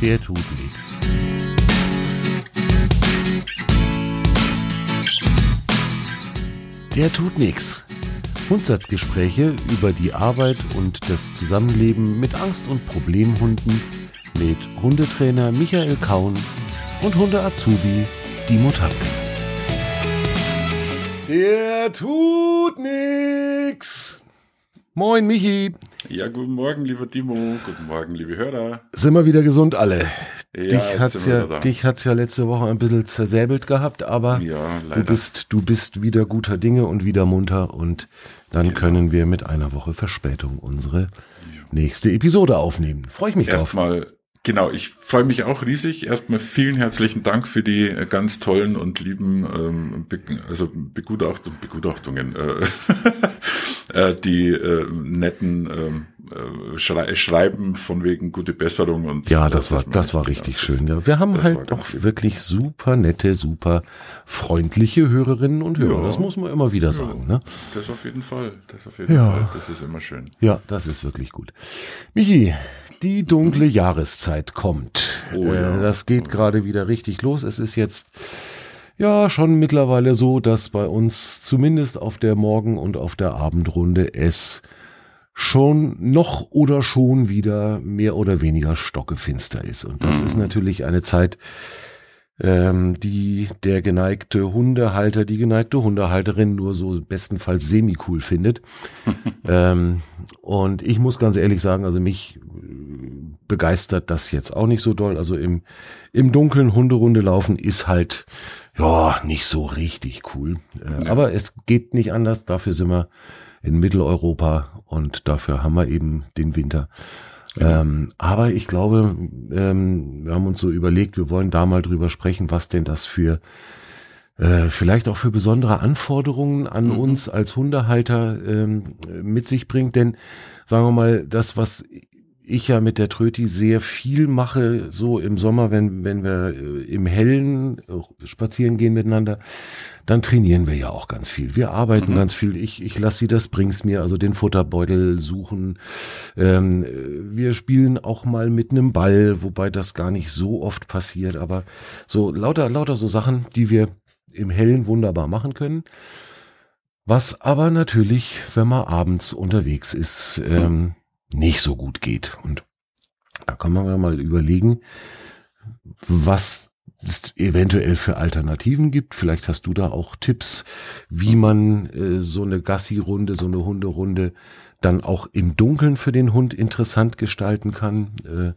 der tut nichts. Der tut nichts. Grundsatzgespräche über die Arbeit und das Zusammenleben mit Angst- und Problemhunden mit Hundetrainer Michael Kaun und Hunde-Azubi Dimo Tapke. Der tut nix. Moin Michi. Ja, guten Morgen, lieber Timo. Guten Morgen, liebe Hörer. Sind wir wieder gesund alle? Ja, dich hat's ja, dich hat's ja letzte Woche ein bisschen zersäbelt gehabt, aber Ja, du bist, du bist wieder guter Dinge und wieder munter und dann Genau. können wir mit einer Woche Verspätung unsere nächste Episode aufnehmen. Freue ich mich drauf. Erstmal, genau, ich freue mich auch riesig. Erstmal vielen herzlichen Dank für die äh, ganz tollen und lieben ähm, Be also Begutacht und Begutachtungen, äh, äh, die äh, netten äh, Schrei Schreiben von wegen gute Besserung und Ja, das äh, war, das war richtig das- schön. Ja, wir haben das halt auch lieb. wirklich super nette, super freundliche Hörerinnen und Hörer. Ja. Das muss man immer wieder sagen. Ne? Das auf jeden Fall. Das auf jeden Ja. Fall. Das ist immer schön. Ja, das ist wirklich gut. Michi, die dunkle Jahreszeit kommt. Oh ja. äh, das geht gerade wieder richtig los. Es ist jetzt ja schon mittlerweile so, dass bei uns zumindest auf der Morgen- und auf der Abendrunde es schon noch oder schon wieder mehr oder weniger stockefinster ist. Und das Mhm. ist natürlich eine Zeit, ähm, die der geneigte Hundehalter, die geneigte Hundehalterin nur so bestenfalls semi-cool findet. ähm, und ich muss ganz ehrlich sagen, also mich äh, begeistert das jetzt auch nicht so doll. Also im, im dunklen Hunderunde laufen ist halt, ja, nicht so richtig cool. Äh, Ja. Aber es geht nicht anders. Dafür sind wir in Mitteleuropa und dafür haben wir eben den Winter. Ähm, aber ich glaube, ähm, wir haben uns so überlegt, wir wollen da mal drüber sprechen, was denn das für äh, vielleicht auch für besondere Anforderungen an Mhm. uns als Hundehalter ähm, mit sich bringt. Denn sagen wir mal, das, was ich ja mit der Tröti sehr viel mache, so im Sommer, wenn, wenn wir äh, im Hellen spazieren gehen miteinander, dann trainieren wir ja auch ganz viel. Wir arbeiten Mhm. ganz viel. Ich, ich lasse sie das bring's mir, also den Futterbeutel suchen. Ähm, äh, wir spielen auch mal mit einem Ball, wobei das gar nicht so oft passiert, aber so lauter, lauter so Sachen, die wir im Hellen wunderbar machen können. Was aber natürlich, wenn man abends unterwegs ist, ähm, nicht so gut geht. Und da kann man ja mal überlegen, was es eventuell für Alternativen gibt. Vielleicht hast du da auch Tipps, wie man äh, so eine Gassi-Runde, so eine Hunderunde dann auch im Dunkeln für den Hund interessant gestalten kann. Äh,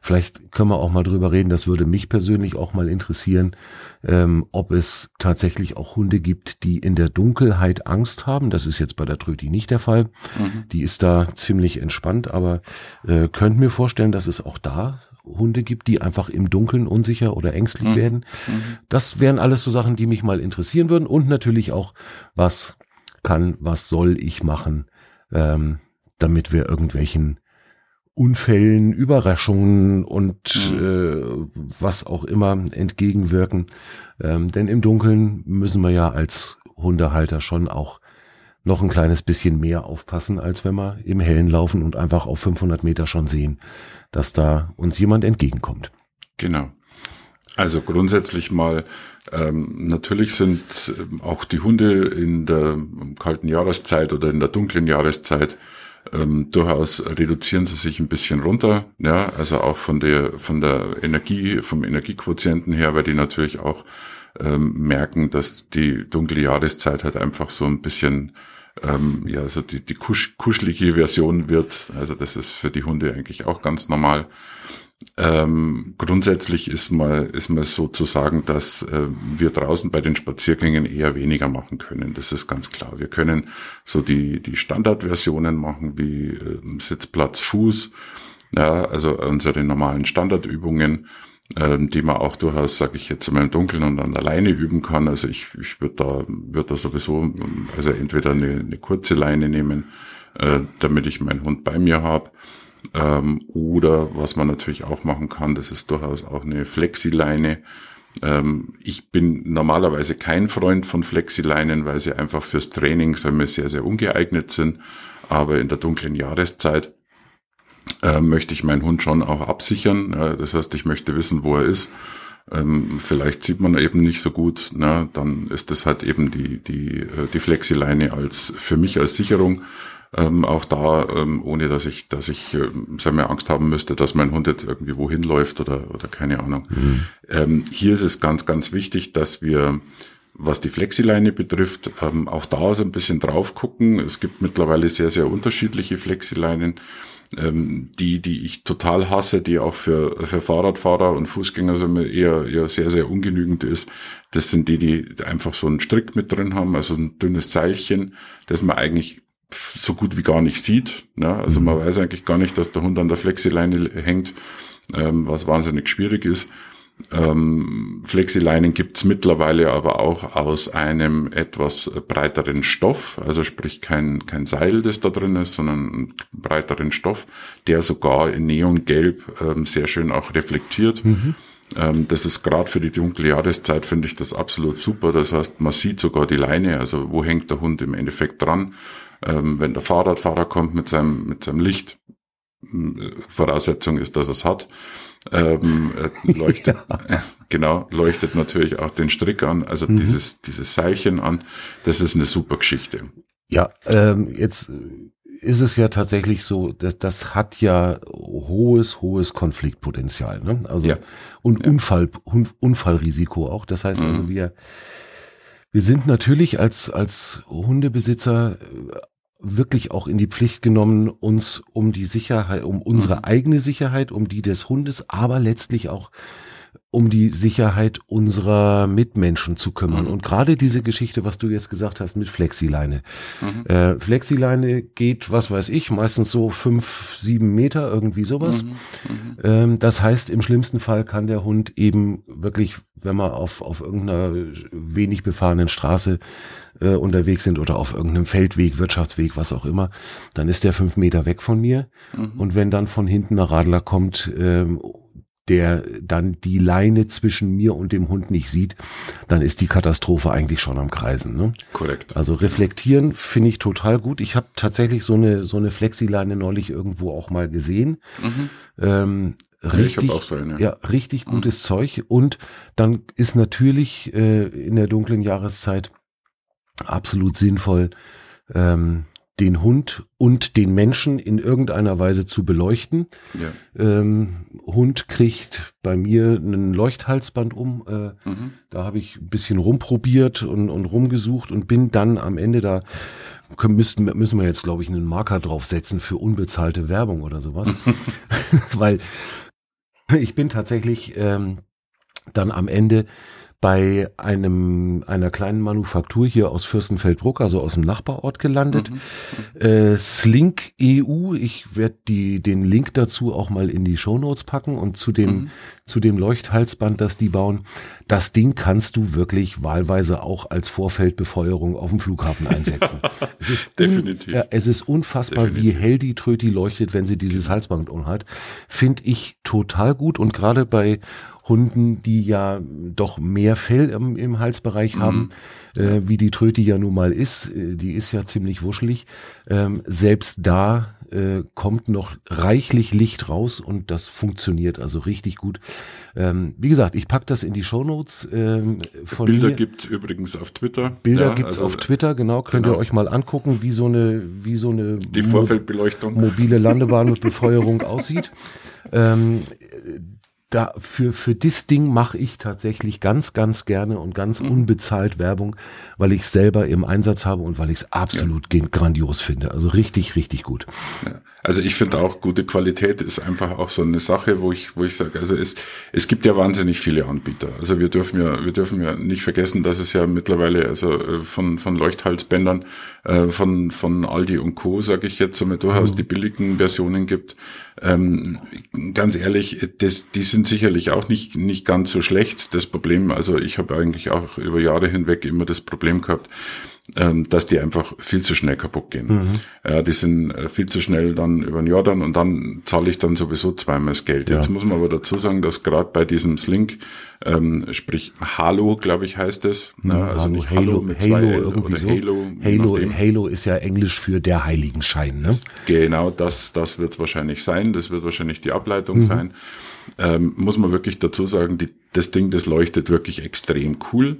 vielleicht können wir auch mal drüber reden, das würde mich persönlich auch mal interessieren, ähm, ob es tatsächlich auch Hunde gibt, die in der Dunkelheit Angst haben. Das ist jetzt bei der Tröti nicht der Fall. Mhm. Die ist da ziemlich entspannt, aber äh, könnt mir vorstellen, dass es auch da Hunde gibt, die einfach im Dunkeln unsicher oder ängstlich Mhm. werden. Mhm. Das wären alles so Sachen, die mich mal interessieren würden und natürlich auch, was kann, was soll ich machen, ähm, damit wir irgendwelchen Unfällen, Überraschungen und Mhm. äh, was auch immer entgegenwirken. Ähm, denn im Dunkeln müssen wir ja als Hundehalter schon auch noch ein kleines bisschen mehr aufpassen, als wenn wir im Hellen laufen und einfach auf 500 Meter schon sehen, dass da uns jemand entgegenkommt. Genau. Also grundsätzlich mal, ähm, natürlich sind ähm, auch die Hunde in der kalten Jahreszeit oder in der dunklen Jahreszeit ähm, durchaus reduzieren sie sich ein bisschen runter, ja, also auch von der von der Energie, vom Energiequotienten her, weil die natürlich auch ähm, merken, dass die dunkle Jahreszeit halt einfach so ein bisschen ähm, ja, so die, die kusch, kuschelige Version wird. Also das ist für die Hunde eigentlich auch ganz normal. Ähm, grundsätzlich ist mal, ist mal so zu sagen, dass äh, wir draußen bei den Spaziergängen eher weniger machen können. Das ist ganz klar. Wir können so die, die Standardversionen machen wie äh, Sitzplatz, Fuß, ja, also unsere normalen Standardübungen, ähm, die man auch durchaus, sage ich jetzt im Dunkeln und dann alleine üben kann. Also ich, ich würde da, würde da sowieso, also entweder eine, eine kurze Leine nehmen, äh, damit ich meinen Hund bei mir habe. Ähm, oder was man natürlich auch machen kann, das ist durchaus auch eine Flexileine. Ähm, ich bin normalerweise kein Freund von Flexileinen, weil sie einfach fürs Training sagen wir, sehr, sehr ungeeignet sind. Aber in der dunklen Jahreszeit äh, möchte ich meinen Hund schon auch absichern. Ja, das heißt, ich möchte wissen, wo er ist. Ähm, vielleicht sieht man eben nicht so gut. Na, dann ist das halt eben die die äh, die Flexileine als für mich als Sicherung. Ähm, auch da, ähm, ohne dass ich, dass ich äh, sehr mehr Angst haben müsste, dass mein Hund jetzt irgendwie wohin läuft oder, oder keine Ahnung. Mhm. Ähm, hier ist es ganz, ganz wichtig, dass wir was die Flexileine betrifft, ähm, auch da so ein bisschen drauf gucken. Es gibt mittlerweile sehr, sehr unterschiedliche Flexileinen. Ähm, die, die ich total hasse, die auch für, für Fahrradfahrer und Fußgänger so eher, eher sehr, sehr ungenügend ist. Das sind die, die einfach so einen Strick mit drin haben, also ein dünnes Seilchen, das man eigentlich so gut wie gar nicht sieht. Ne? Also man weiß eigentlich gar nicht, dass der Hund an der Flexileine hängt, ähm, was wahnsinnig schwierig ist. Ähm, Flexileinen gibt's mittlerweile aber auch aus einem etwas breiteren Stoff, also sprich kein, kein Seil, das da drin ist, sondern einen breiteren Stoff, der sogar in Neongelb ähm, sehr schön auch reflektiert. Mhm. Ähm, das ist gerade für die dunkle Jahreszeit, finde ich das absolut super. Das heißt, man sieht sogar die Leine, also wo hängt der Hund im Endeffekt dran. Ähm, wenn der Fahrradfahrer kommt mit seinem, mit seinem Licht, äh, Voraussetzung ist, dass er es hat, ähm, äh, leuchtet, ja. äh, genau, leuchtet natürlich auch den Strick an, also mhm. dieses, dieses Seilchen an. Das ist eine super Geschichte. Ja, ähm, jetzt ist es ja tatsächlich so, dass das hat ja hohes, hohes Konfliktpotenzial, ne? Also ja. und ja. Unfall, Unfallrisiko auch. Das heißt also, mhm. also wir wir sind natürlich als als Hundebesitzer wirklich auch in die Pflicht genommen, uns um die Sicherheit, um unsere mhm. eigene Sicherheit, um die des Hundes, aber letztlich auch um die Sicherheit unserer Mitmenschen zu kümmern. Mhm. Und gerade diese Geschichte, was du jetzt gesagt hast mit Flexileine. Mhm. Äh, Flexileine geht, was weiß ich, meistens so fünf, sieben Meter, irgendwie sowas. Mhm. mhm. Ähm, das heißt, im schlimmsten Fall kann der Hund eben wirklich, wenn wir auf, auf irgendeiner wenig befahrenen Straße äh, unterwegs sind oder auf irgendeinem Feldweg, Wirtschaftsweg, was auch immer, dann ist der fünf Meter weg von mir. Mhm. Und wenn dann von hinten ein Radler kommt, ähm, der dann die Leine zwischen mir und dem Hund nicht sieht, dann ist die Katastrophe eigentlich schon am Kreisen. Ne? Korrekt. Also reflektieren finde ich total gut. Ich habe tatsächlich so eine so eine Flexileine neulich irgendwo auch mal gesehen. Mhm. Ähm, richtig, so eine. ja, richtig mhm. gutes Zeug. Und dann ist natürlich äh, in der dunklen Jahreszeit absolut sinnvoll, ähm, den Hund und den Menschen in irgendeiner Weise zu beleuchten. Ja. Ähm, Hund kriegt bei mir einen Leuchthalsband um. Äh, mhm. Da habe ich ein bisschen rumprobiert und, und rumgesucht und bin dann am Ende da können, müssen, müssen wir jetzt, glaube ich, einen Marker draufsetzen für unbezahlte Werbung oder sowas. Weil ich bin tatsächlich ähm, dann am Ende bei einem einer kleinen Manufaktur hier aus Fürstenfeldbruck, also aus dem Nachbarort gelandet. Mhm. Äh, Slink EU, ich werde die den Link dazu auch mal in die Show Notes packen und zu dem mhm. zu dem Leuchthalsband, das die bauen. Das Ding kannst du wirklich wahlweise auch als Vorfeldbefeuerung auf dem Flughafen einsetzen. es ist Definitiv. Ja, es ist unfassbar, Definitiv. wie hell die Tröti leuchtet, wenn sie dieses Halsband umhat. Finde ich total gut und gerade bei Hunden, die ja doch mehr Fell im, im Halsbereich mhm. haben, äh, wie die Tröte ja nun mal ist. Äh, die ist ja ziemlich wuschelig. Ähm, selbst da äh, kommt noch reichlich Licht raus und das funktioniert also richtig gut. Ähm, wie gesagt, ich pack das in die Shownotes. Ähm, von Bilder mir. gibt übrigens auf Twitter. Bilder ja, gibt's also, auf Twitter, genau. Könnt genau. ihr euch mal angucken, wie so eine, wie so eine die Vorfeldbeleuchtung. mobile Landebahn mit Befeuerung aussieht. Ähm, da für für das Ding mache ich tatsächlich ganz ganz gerne und ganz mhm. unbezahlt Werbung, weil ich selber im Einsatz habe und weil ich es absolut ja. grandios finde. Also richtig richtig gut. Ja. Also ich finde auch gute Qualität ist einfach auch so eine Sache, wo ich wo ich sage, also es es gibt ja wahnsinnig viele Anbieter. Also wir dürfen ja wir dürfen ja nicht vergessen, dass es ja mittlerweile also äh, von von Leuchthalsbändern äh, von von Aldi und Co. sage ich jetzt, so durchaus mhm. die billigen Versionen gibt. Ähm, ganz ehrlich, das, die sind sicherlich auch nicht, nicht ganz so schlecht. Das Problem, also ich habe eigentlich auch über Jahre hinweg immer das Problem gehabt, dass die einfach viel zu schnell kaputt gehen. Mhm. Ja, die sind äh, viel zu schnell dann über den Jordan und dann zahle ich dann sowieso zweimal das Geld. Ja. Jetzt muss man aber dazu sagen, dass gerade bei diesem Slink, ähm, sprich Halo, glaube ich, heißt es. Mhm, ja, also Halo, nicht Halo, Halo mit Halo zwei L oder so. Halo. Halo, Halo ist ja Englisch für der Heiligenschein, ne? Genau, das, das wird wahrscheinlich sein. Das wird wahrscheinlich die Ableitung mhm. sein. Ähm, muss man wirklich dazu sagen, die, das Ding, das leuchtet wirklich extrem cool.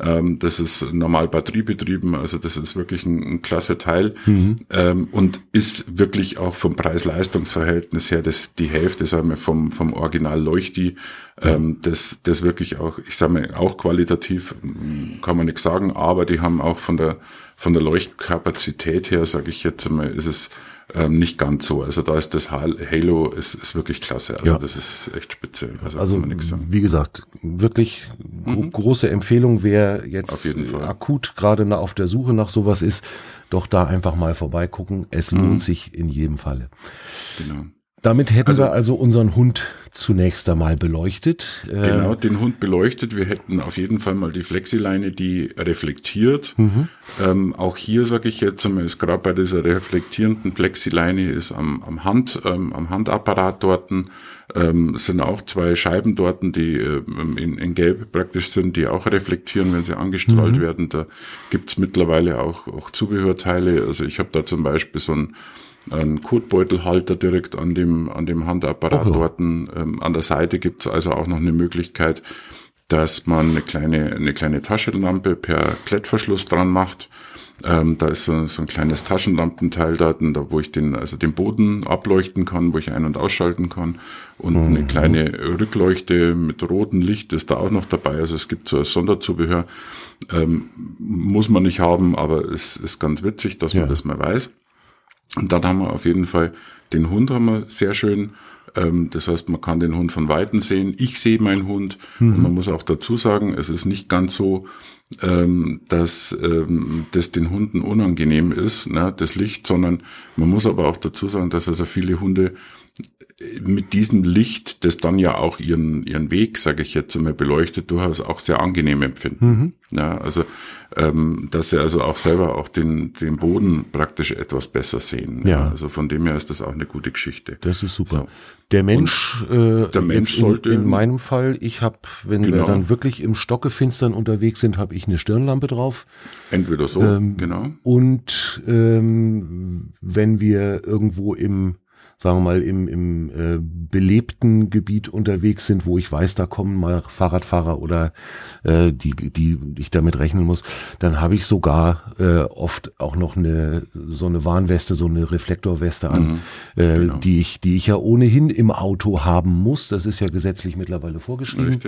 Ähm, das ist normal batteriebetrieben, also das ist wirklich ein, ein klasse Teil mhm. ähm, und ist wirklich auch vom Preis-Leistungs-Verhältnis her das, die Hälfte, sagen wir, vom, vom Original Leuchti. Ähm, das, das wirklich auch, ich sage mal, auch qualitativ kann man nichts sagen, aber die haben auch von der von der Leuchtkapazität her, sage ich jetzt mal, ist es ähm, nicht ganz so. Also da ist das Halo ist, ist wirklich klasse. Also ja. das ist echt spitze. Also, also wie gesagt, wirklich mhm. große Empfehlung, wer jetzt akut gerade auf der Suche nach sowas ist, doch da einfach mal vorbeigucken. Es mhm. lohnt sich in jedem Falle. Genau. Damit hätten also, wir also unseren Hund zunächst einmal beleuchtet. Äh, genau, den Hund beleuchtet. Wir hätten auf jeden Fall mal die Flexileine, die reflektiert. Mhm. Ähm, auch hier sage ich jetzt einmal, ist gerade bei dieser reflektierenden Flexileine ist am, am Hand, ähm, am Handapparat dorten ähm, sind auch zwei Scheiben dorten, die ähm, in, in Gelb praktisch sind, die auch reflektieren, wenn sie angestrahlt mhm. werden. Da gibt's mittlerweile auch, auch Zubehörteile. Also ich habe da zum Beispiel so ein ein Kotbeutelhalter direkt an dem, an dem Handapparat okay. dort. Ähm, an der Seite gibt's also auch noch eine Möglichkeit, dass man eine kleine, eine kleine Taschenlampe per Klettverschluss dran macht. Ähm, da ist so, so, ein kleines Taschenlampenteil da, da, wo ich den, also den Boden ableuchten kann, wo ich ein- und ausschalten kann. Und mhm. eine kleine Rückleuchte mit rotem Licht ist da auch noch dabei. Also es gibt so ein Sonderzubehör. Ähm, muss man nicht haben, aber es ist ganz witzig, dass ja. man das mal weiß. Und dann haben wir auf jeden Fall den Hund haben wir sehr schön. Ähm, das heißt, man kann den Hund von Weitem sehen. Ich sehe meinen Hund. Mhm. Und man muss auch dazu sagen, es ist nicht ganz so, ähm, dass ähm, das den Hunden unangenehm ist, ne, das Licht, sondern man muss aber auch dazu sagen, dass also viele Hunde mit diesem Licht, das dann ja auch ihren, ihren Weg, sage ich jetzt einmal, beleuchtet, durchaus auch sehr angenehm empfinden. Mhm. Ja, also ähm, dass sie also auch selber auch den, den Boden praktisch etwas besser sehen. Ja. ja. Also von dem her ist das auch eine gute Geschichte. Das ist super. So. Der Mensch, äh, der Mensch sollte in, in meinem Fall, ich habe, wenn genau. wir dann wirklich im Stockefinstern unterwegs sind, habe ich eine Stirnlampe drauf. Entweder so, ähm, genau. Und ähm, wenn wir irgendwo im sagen wir mal, im, im äh, belebten Gebiet unterwegs sind, wo ich weiß, da kommen mal Fahrradfahrer oder äh, die, die ich damit rechnen muss, dann habe ich sogar äh, oft auch noch eine so eine Warnweste, so eine Reflektorweste an, mhm, äh, genau. die ich, die ich ja ohnehin im Auto haben muss. Das ist ja gesetzlich mittlerweile vorgeschrieben.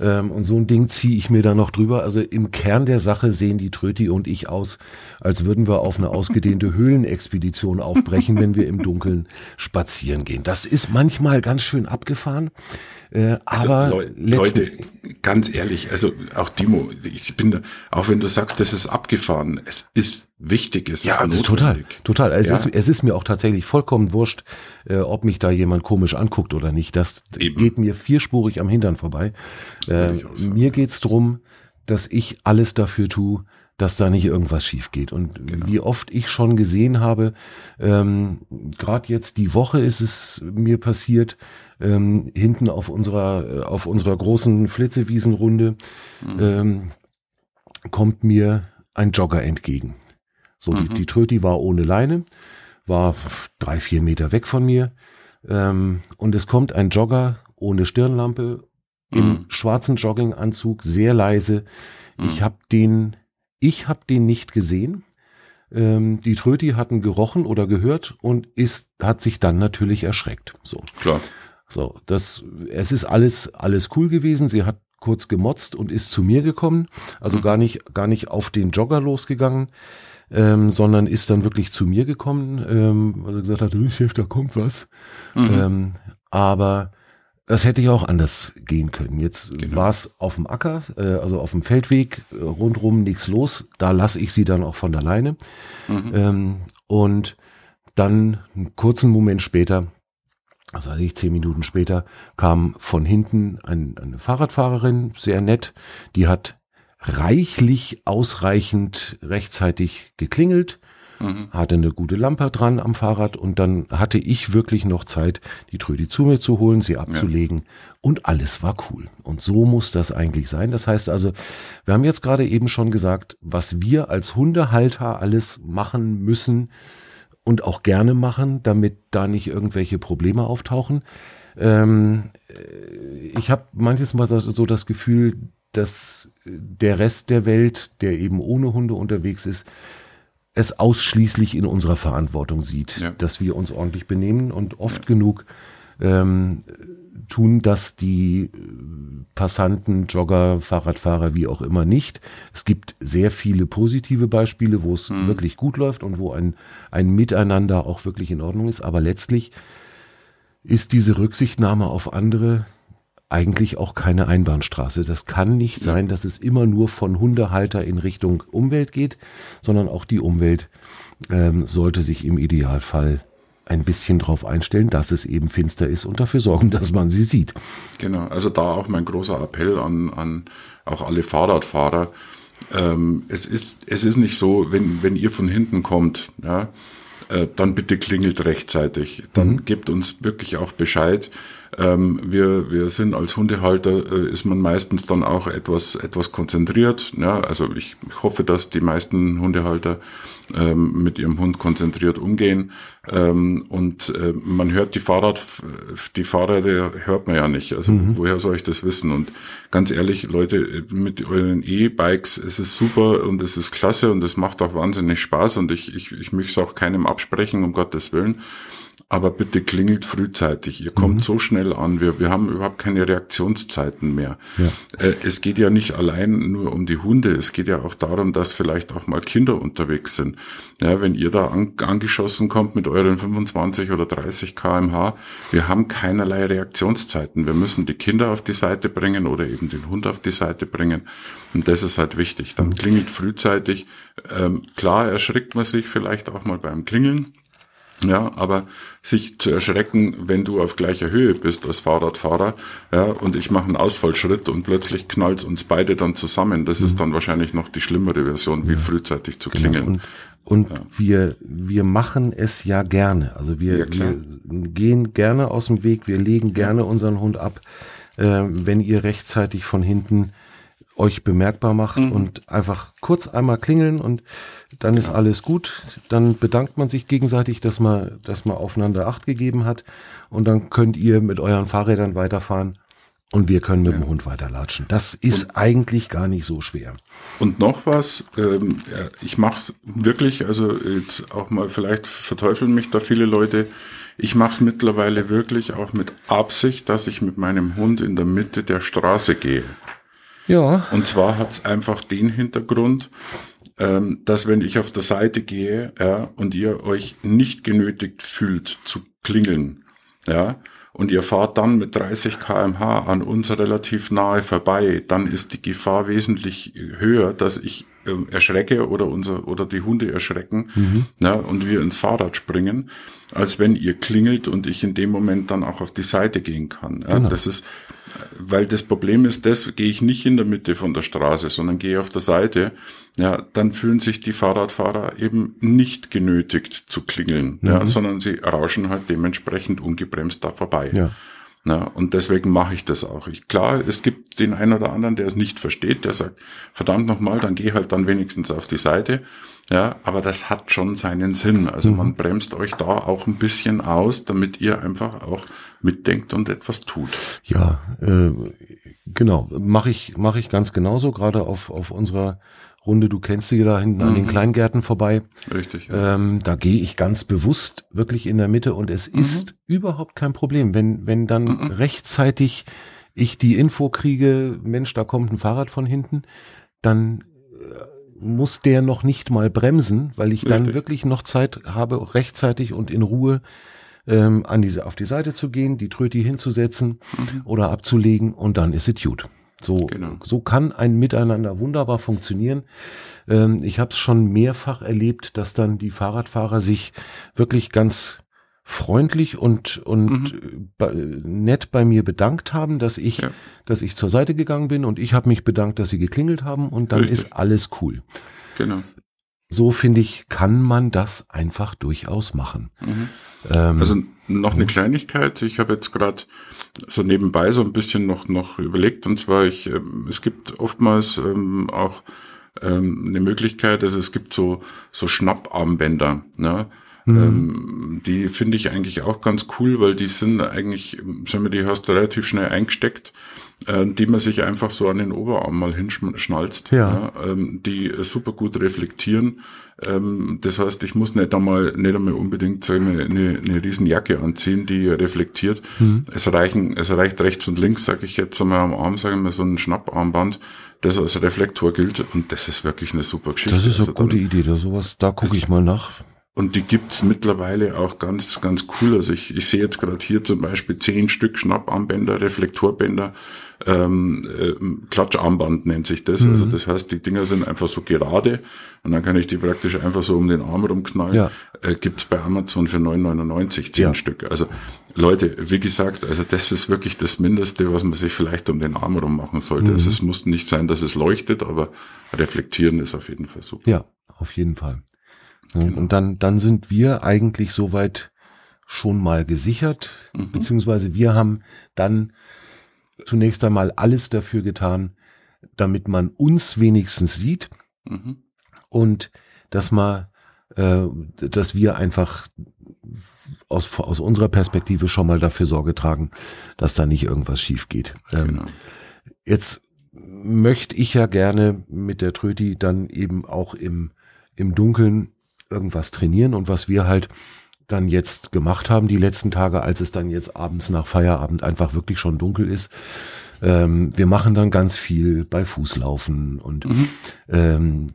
Ähm, und so ein Ding ziehe ich mir da noch drüber. Also im Kern der Sache sehen die Tröti und ich aus, als würden wir auf eine ausgedehnte Höhlenexpedition aufbrechen, wenn wir im Dunkeln spazieren gehen. Das ist manchmal ganz schön abgefahren. Äh, also, aber Leu Leute, ganz ehrlich, also auch Dimo, ich bin, auch wenn du sagst, das ist abgefahren, es ist wichtig, es ja, ist total, total. Es, ja. ist, es ist mir auch tatsächlich vollkommen wurscht, äh, ob mich da jemand komisch anguckt oder nicht. Das Eben. geht mir vierspurig am Hintern vorbei. Äh, mir geht's drum, dass ich alles dafür tue, dass da nicht irgendwas schief geht. Und genau. wie oft ich schon gesehen habe, ähm, gerade jetzt die Woche ist es mir passiert, ähm, hinten auf unserer, auf unserer großen Flitzewiesenrunde mhm. ähm, kommt mir ein Jogger entgegen. So, mhm. die, die Tröti war ohne Leine, war drei, vier Meter weg von mir. Ähm, und es kommt ein Jogger ohne Stirnlampe im mhm. schwarzen Jogginganzug, sehr leise. Ich mhm. habe den ich habe den nicht gesehen. Ähm, die Tröti hatten gerochen oder gehört und ist, hat sich dann natürlich erschreckt. So. Klar. So, das, es ist alles, alles cool gewesen. Sie hat kurz gemotzt und ist zu mir gekommen. Also mhm. gar nicht, gar nicht auf den Jogger losgegangen, ähm, sondern ist dann wirklich zu mir gekommen, ähm, weil sie gesagt hat, Chef, da kommt was. Mhm. Ähm, aber das hätte ja auch anders gehen können. Jetzt genau. war es auf dem Acker, äh, also auf dem Feldweg, äh, rundrum nichts los. Da lasse ich sie dann auch von der Leine. Mhm. Ähm, und dann einen kurzen Moment später, also ich zehn Minuten später, kam von hinten ein, eine Fahrradfahrerin, sehr nett, die hat reichlich ausreichend rechtzeitig geklingelt, mhm. hatte eine gute Lampe dran am Fahrrad und dann hatte ich wirklich noch Zeit, die Trödi zu mir zu holen, sie abzulegen ja. und alles war cool. Und so muss das eigentlich sein. Das heißt also, wir haben jetzt gerade eben schon gesagt, was wir als Hundehalter alles machen müssen und auch gerne machen, damit da nicht irgendwelche Probleme auftauchen. Ähm, ich habe manches Mal so das Gefühl, dass der Rest der Welt, der eben ohne Hunde unterwegs ist, es ausschließlich in unserer Verantwortung sieht, ja. dass wir uns ordentlich benehmen und oft ja. genug ähm, tun das die äh, Passanten, Jogger, Fahrradfahrer, wie auch immer nicht. Es gibt sehr viele positive Beispiele, wo es mhm. wirklich gut läuft und wo ein, ein Miteinander auch wirklich in Ordnung ist. Aber letztlich ist diese Rücksichtnahme auf andere eigentlich auch keine Einbahnstraße. Das kann nicht sein, dass es immer nur von Hundehalter in Richtung Umwelt geht, sondern auch die Umwelt ähm, sollte sich im Idealfall ein bisschen drauf einstellen, dass es eben finster ist und dafür sorgen, dass man sie sieht. Genau, also da auch mein großer Appell an, an auch alle Fahrradfahrer. Ähm, es ist, es ist nicht so, wenn, wenn ihr von hinten kommt, ja, äh, dann bitte klingelt rechtzeitig. Dann mhm. gebt uns wirklich auch Bescheid. Ähm, wir, wir sind als Hundehalter, äh, ist man meistens dann auch etwas, etwas konzentriert. Ja, also ich, ich hoffe, dass die meisten Hundehalter ähm, mit ihrem Hund konzentriert umgehen. Ähm, und äh, man hört die Fahrrad, die Fahrräder hört man ja nicht. Also mhm. woher soll ich das wissen? Und ganz ehrlich, Leute, mit euren E-Bikes ist es super und es ist klasse und es macht auch wahnsinnig Spaß und ich, ich, ich möchte es auch keinem absprechen, um Gottes Willen aber bitte klingelt frühzeitig. Ihr kommt mhm. so schnell an. Wir, wir haben überhaupt keine Reaktionszeiten mehr. Ja. Äh, es geht ja nicht allein nur um die Hunde. Es geht ja auch darum, dass vielleicht auch mal Kinder unterwegs sind. Ja, wenn ihr da an, angeschossen kommt mit euren 25 oder 30 kmh, wir haben keinerlei Reaktionszeiten. Wir müssen die Kinder auf die Seite bringen oder eben den Hund auf die Seite bringen. Und das ist halt wichtig. Dann klingelt frühzeitig. Ähm, klar erschrickt man sich vielleicht auch mal beim Klingeln. Ja, aber sich zu erschrecken, wenn du auf gleicher Höhe bist als Fahrradfahrer, ja, und ich mache einen Ausfallschritt und plötzlich knallt uns beide dann zusammen, das mhm. ist dann wahrscheinlich noch die schlimmere Version, wie ja. frühzeitig zu genau. klingeln. Und, und ja. wir, wir machen es ja gerne. Also wir, ja, wir gehen gerne aus dem Weg, wir legen gerne unseren Hund ab, äh, wenn ihr rechtzeitig von hinten euch bemerkbar macht mhm. und einfach kurz einmal klingeln und dann ist alles gut. Dann bedankt man sich gegenseitig, dass man, dass man aufeinander Acht gegeben hat und dann könnt ihr mit euren Fahrrädern weiterfahren und wir können mit ja. dem Hund weiterlatschen. Das ist und, eigentlich gar nicht so schwer. Und noch was, ähm, ich mach's wirklich, also jetzt auch mal, vielleicht verteufeln mich da viele Leute. Ich mache es mittlerweile wirklich auch mit Absicht, dass ich mit meinem Hund in der Mitte der Straße gehe. Ja. Und zwar hat es einfach den Hintergrund, ähm, dass wenn ich auf der Seite gehe, ja, und ihr euch nicht genötigt fühlt zu klingeln, ja, und ihr fahrt dann mit 30 kmh an uns relativ nahe vorbei, dann ist die Gefahr wesentlich höher, dass ich äh, erschrecke oder unser oder die Hunde erschrecken mhm. ne, und wir ins Fahrrad springen, als wenn ihr klingelt und ich in dem Moment dann auch auf die Seite gehen kann. Ja, genau. Das ist weil das Problem ist, das gehe ich nicht in der Mitte von der Straße, sondern gehe auf der Seite, ja, dann fühlen sich die Fahrradfahrer eben nicht genötigt zu klingeln, mhm. ja, sondern sie rauschen halt dementsprechend ungebremst da vorbei. Ja. Ja, und deswegen mache ich das auch. Ich, klar, es gibt den einen oder anderen, der es nicht versteht, der sagt, verdammt nochmal, dann geh halt dann wenigstens auf die Seite. Ja, aber das hat schon seinen Sinn. Also mhm. man bremst euch da auch ein bisschen aus, damit ihr einfach auch mitdenkt und etwas tut. Ja, äh, genau. Mache ich, mache ich ganz genauso, gerade auf, auf unserer Runde, du kennst sie da hinten mhm. an den mhm. Kleingärten vorbei. Richtig. Ja. Ähm, da gehe ich ganz bewusst wirklich in der Mitte und es mhm. ist überhaupt kein Problem, wenn, wenn dann mhm. rechtzeitig ich die Info kriege, Mensch, da kommt ein Fahrrad von hinten, dann muss der noch nicht mal bremsen, weil ich Richtig. dann wirklich noch Zeit habe, rechtzeitig und in Ruhe ähm, an diese, auf die Seite zu gehen, die Tröti hinzusetzen mhm. oder abzulegen und dann ist es gut. So, genau. so kann ein Miteinander wunderbar funktionieren. Ähm, ich habe es schon mehrfach erlebt, dass dann die Fahrradfahrer sich wirklich ganz freundlich und und mhm. nett bei mir bedankt haben, dass ich ja. dass ich zur Seite gegangen bin und ich habe mich bedankt, dass sie geklingelt haben und dann Richtig. ist alles cool. Genau. So finde ich, kann man das einfach durchaus machen. Mhm. Ähm, also noch eine Kleinigkeit. Ich habe jetzt gerade so nebenbei so ein bisschen noch noch überlegt und zwar ich äh, es gibt oftmals ähm, auch ähm, eine Möglichkeit, also es gibt so so Schnapparmbänder, ne? Mhm. Ähm, die finde ich eigentlich auch ganz cool, weil die sind eigentlich, sagen wir, die hast du relativ schnell eingesteckt, äh, die man sich einfach so an den Oberarm mal hinschnalzt, ja. ja ähm, die super gut reflektieren. Ähm, das heißt, ich muss nicht einmal, nicht einmal unbedingt sagen wir, eine, eine riesen Jacke anziehen, die reflektiert. Mhm. Es reichen, es reicht rechts und links, sage ich jetzt einmal am Arm, sagen wir so ein Schnapparmband, das als Reflektor gilt und das ist wirklich eine super Geschichte. Das ist eine also gute Idee, da sowas, da gucke ich mal nach. Und die gibt's mittlerweile auch ganz, ganz cool. Also ich, ich sehe jetzt gerade hier zum Beispiel zehn Stück Schnapparmbänder, Reflektorbänder, ähm, äh, Klatscharmband nennt sich das. Also mhm. Also das heißt, die Dinger sind einfach so gerade und dann kann ich die praktisch einfach so um den Arm rumknallen. Ja. Äh, gibt's bei Amazon für 9,99 zehn ja. Stück. Also Leute, wie gesagt, also das ist wirklich das Mindeste, was man sich vielleicht um den Arm rum machen sollte. Mhm. Also es muss nicht sein, dass es leuchtet, aber reflektieren ist auf jeden Fall super. Ja, auf jeden Fall. Genau. Und dann, dann sind wir eigentlich soweit schon mal gesichert, mhm. beziehungsweise wir haben dann zunächst einmal alles dafür getan, damit man uns wenigstens sieht mhm. und dass man, äh, dass wir einfach aus, aus unserer Perspektive schon mal dafür Sorge tragen, dass da nicht irgendwas schief geht. Ähm, genau. Jetzt möchte ich ja gerne mit der Tröti dann eben auch im, im Dunkeln irgendwas trainieren und was wir halt dann jetzt gemacht haben, die letzten Tage, als es dann jetzt abends nach Feierabend einfach wirklich schon dunkel ist. Ähm, wir machen dann ganz viel bei Fußlaufen und mhm. ähm,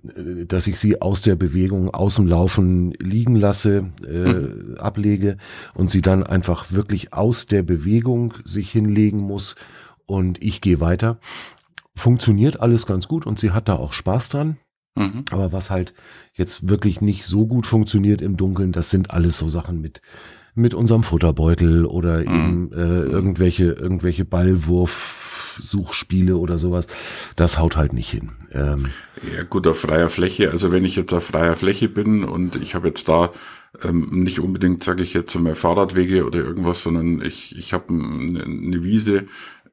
dass ich sie aus der Bewegung, aus dem Laufen liegen lasse, äh, mhm. ablege und sie dann einfach wirklich aus der Bewegung sich hinlegen muss und ich gehe weiter. Funktioniert alles ganz gut und sie hat da auch Spaß dran. Mhm. Aber was halt jetzt wirklich nicht so gut funktioniert im Dunkeln, das sind alles so Sachen mit mit unserem Futterbeutel oder mhm. eben äh, irgendwelche irgendwelche Ballwurf-Suchspiele oder sowas. Das haut halt nicht hin. Ähm, ja gut, auf freier Fläche. Also wenn ich jetzt auf freier Fläche bin und ich habe jetzt da ähm, nicht unbedingt, sage ich jetzt mal Fahrradwege oder irgendwas, sondern ich, ich habe eine Wiese,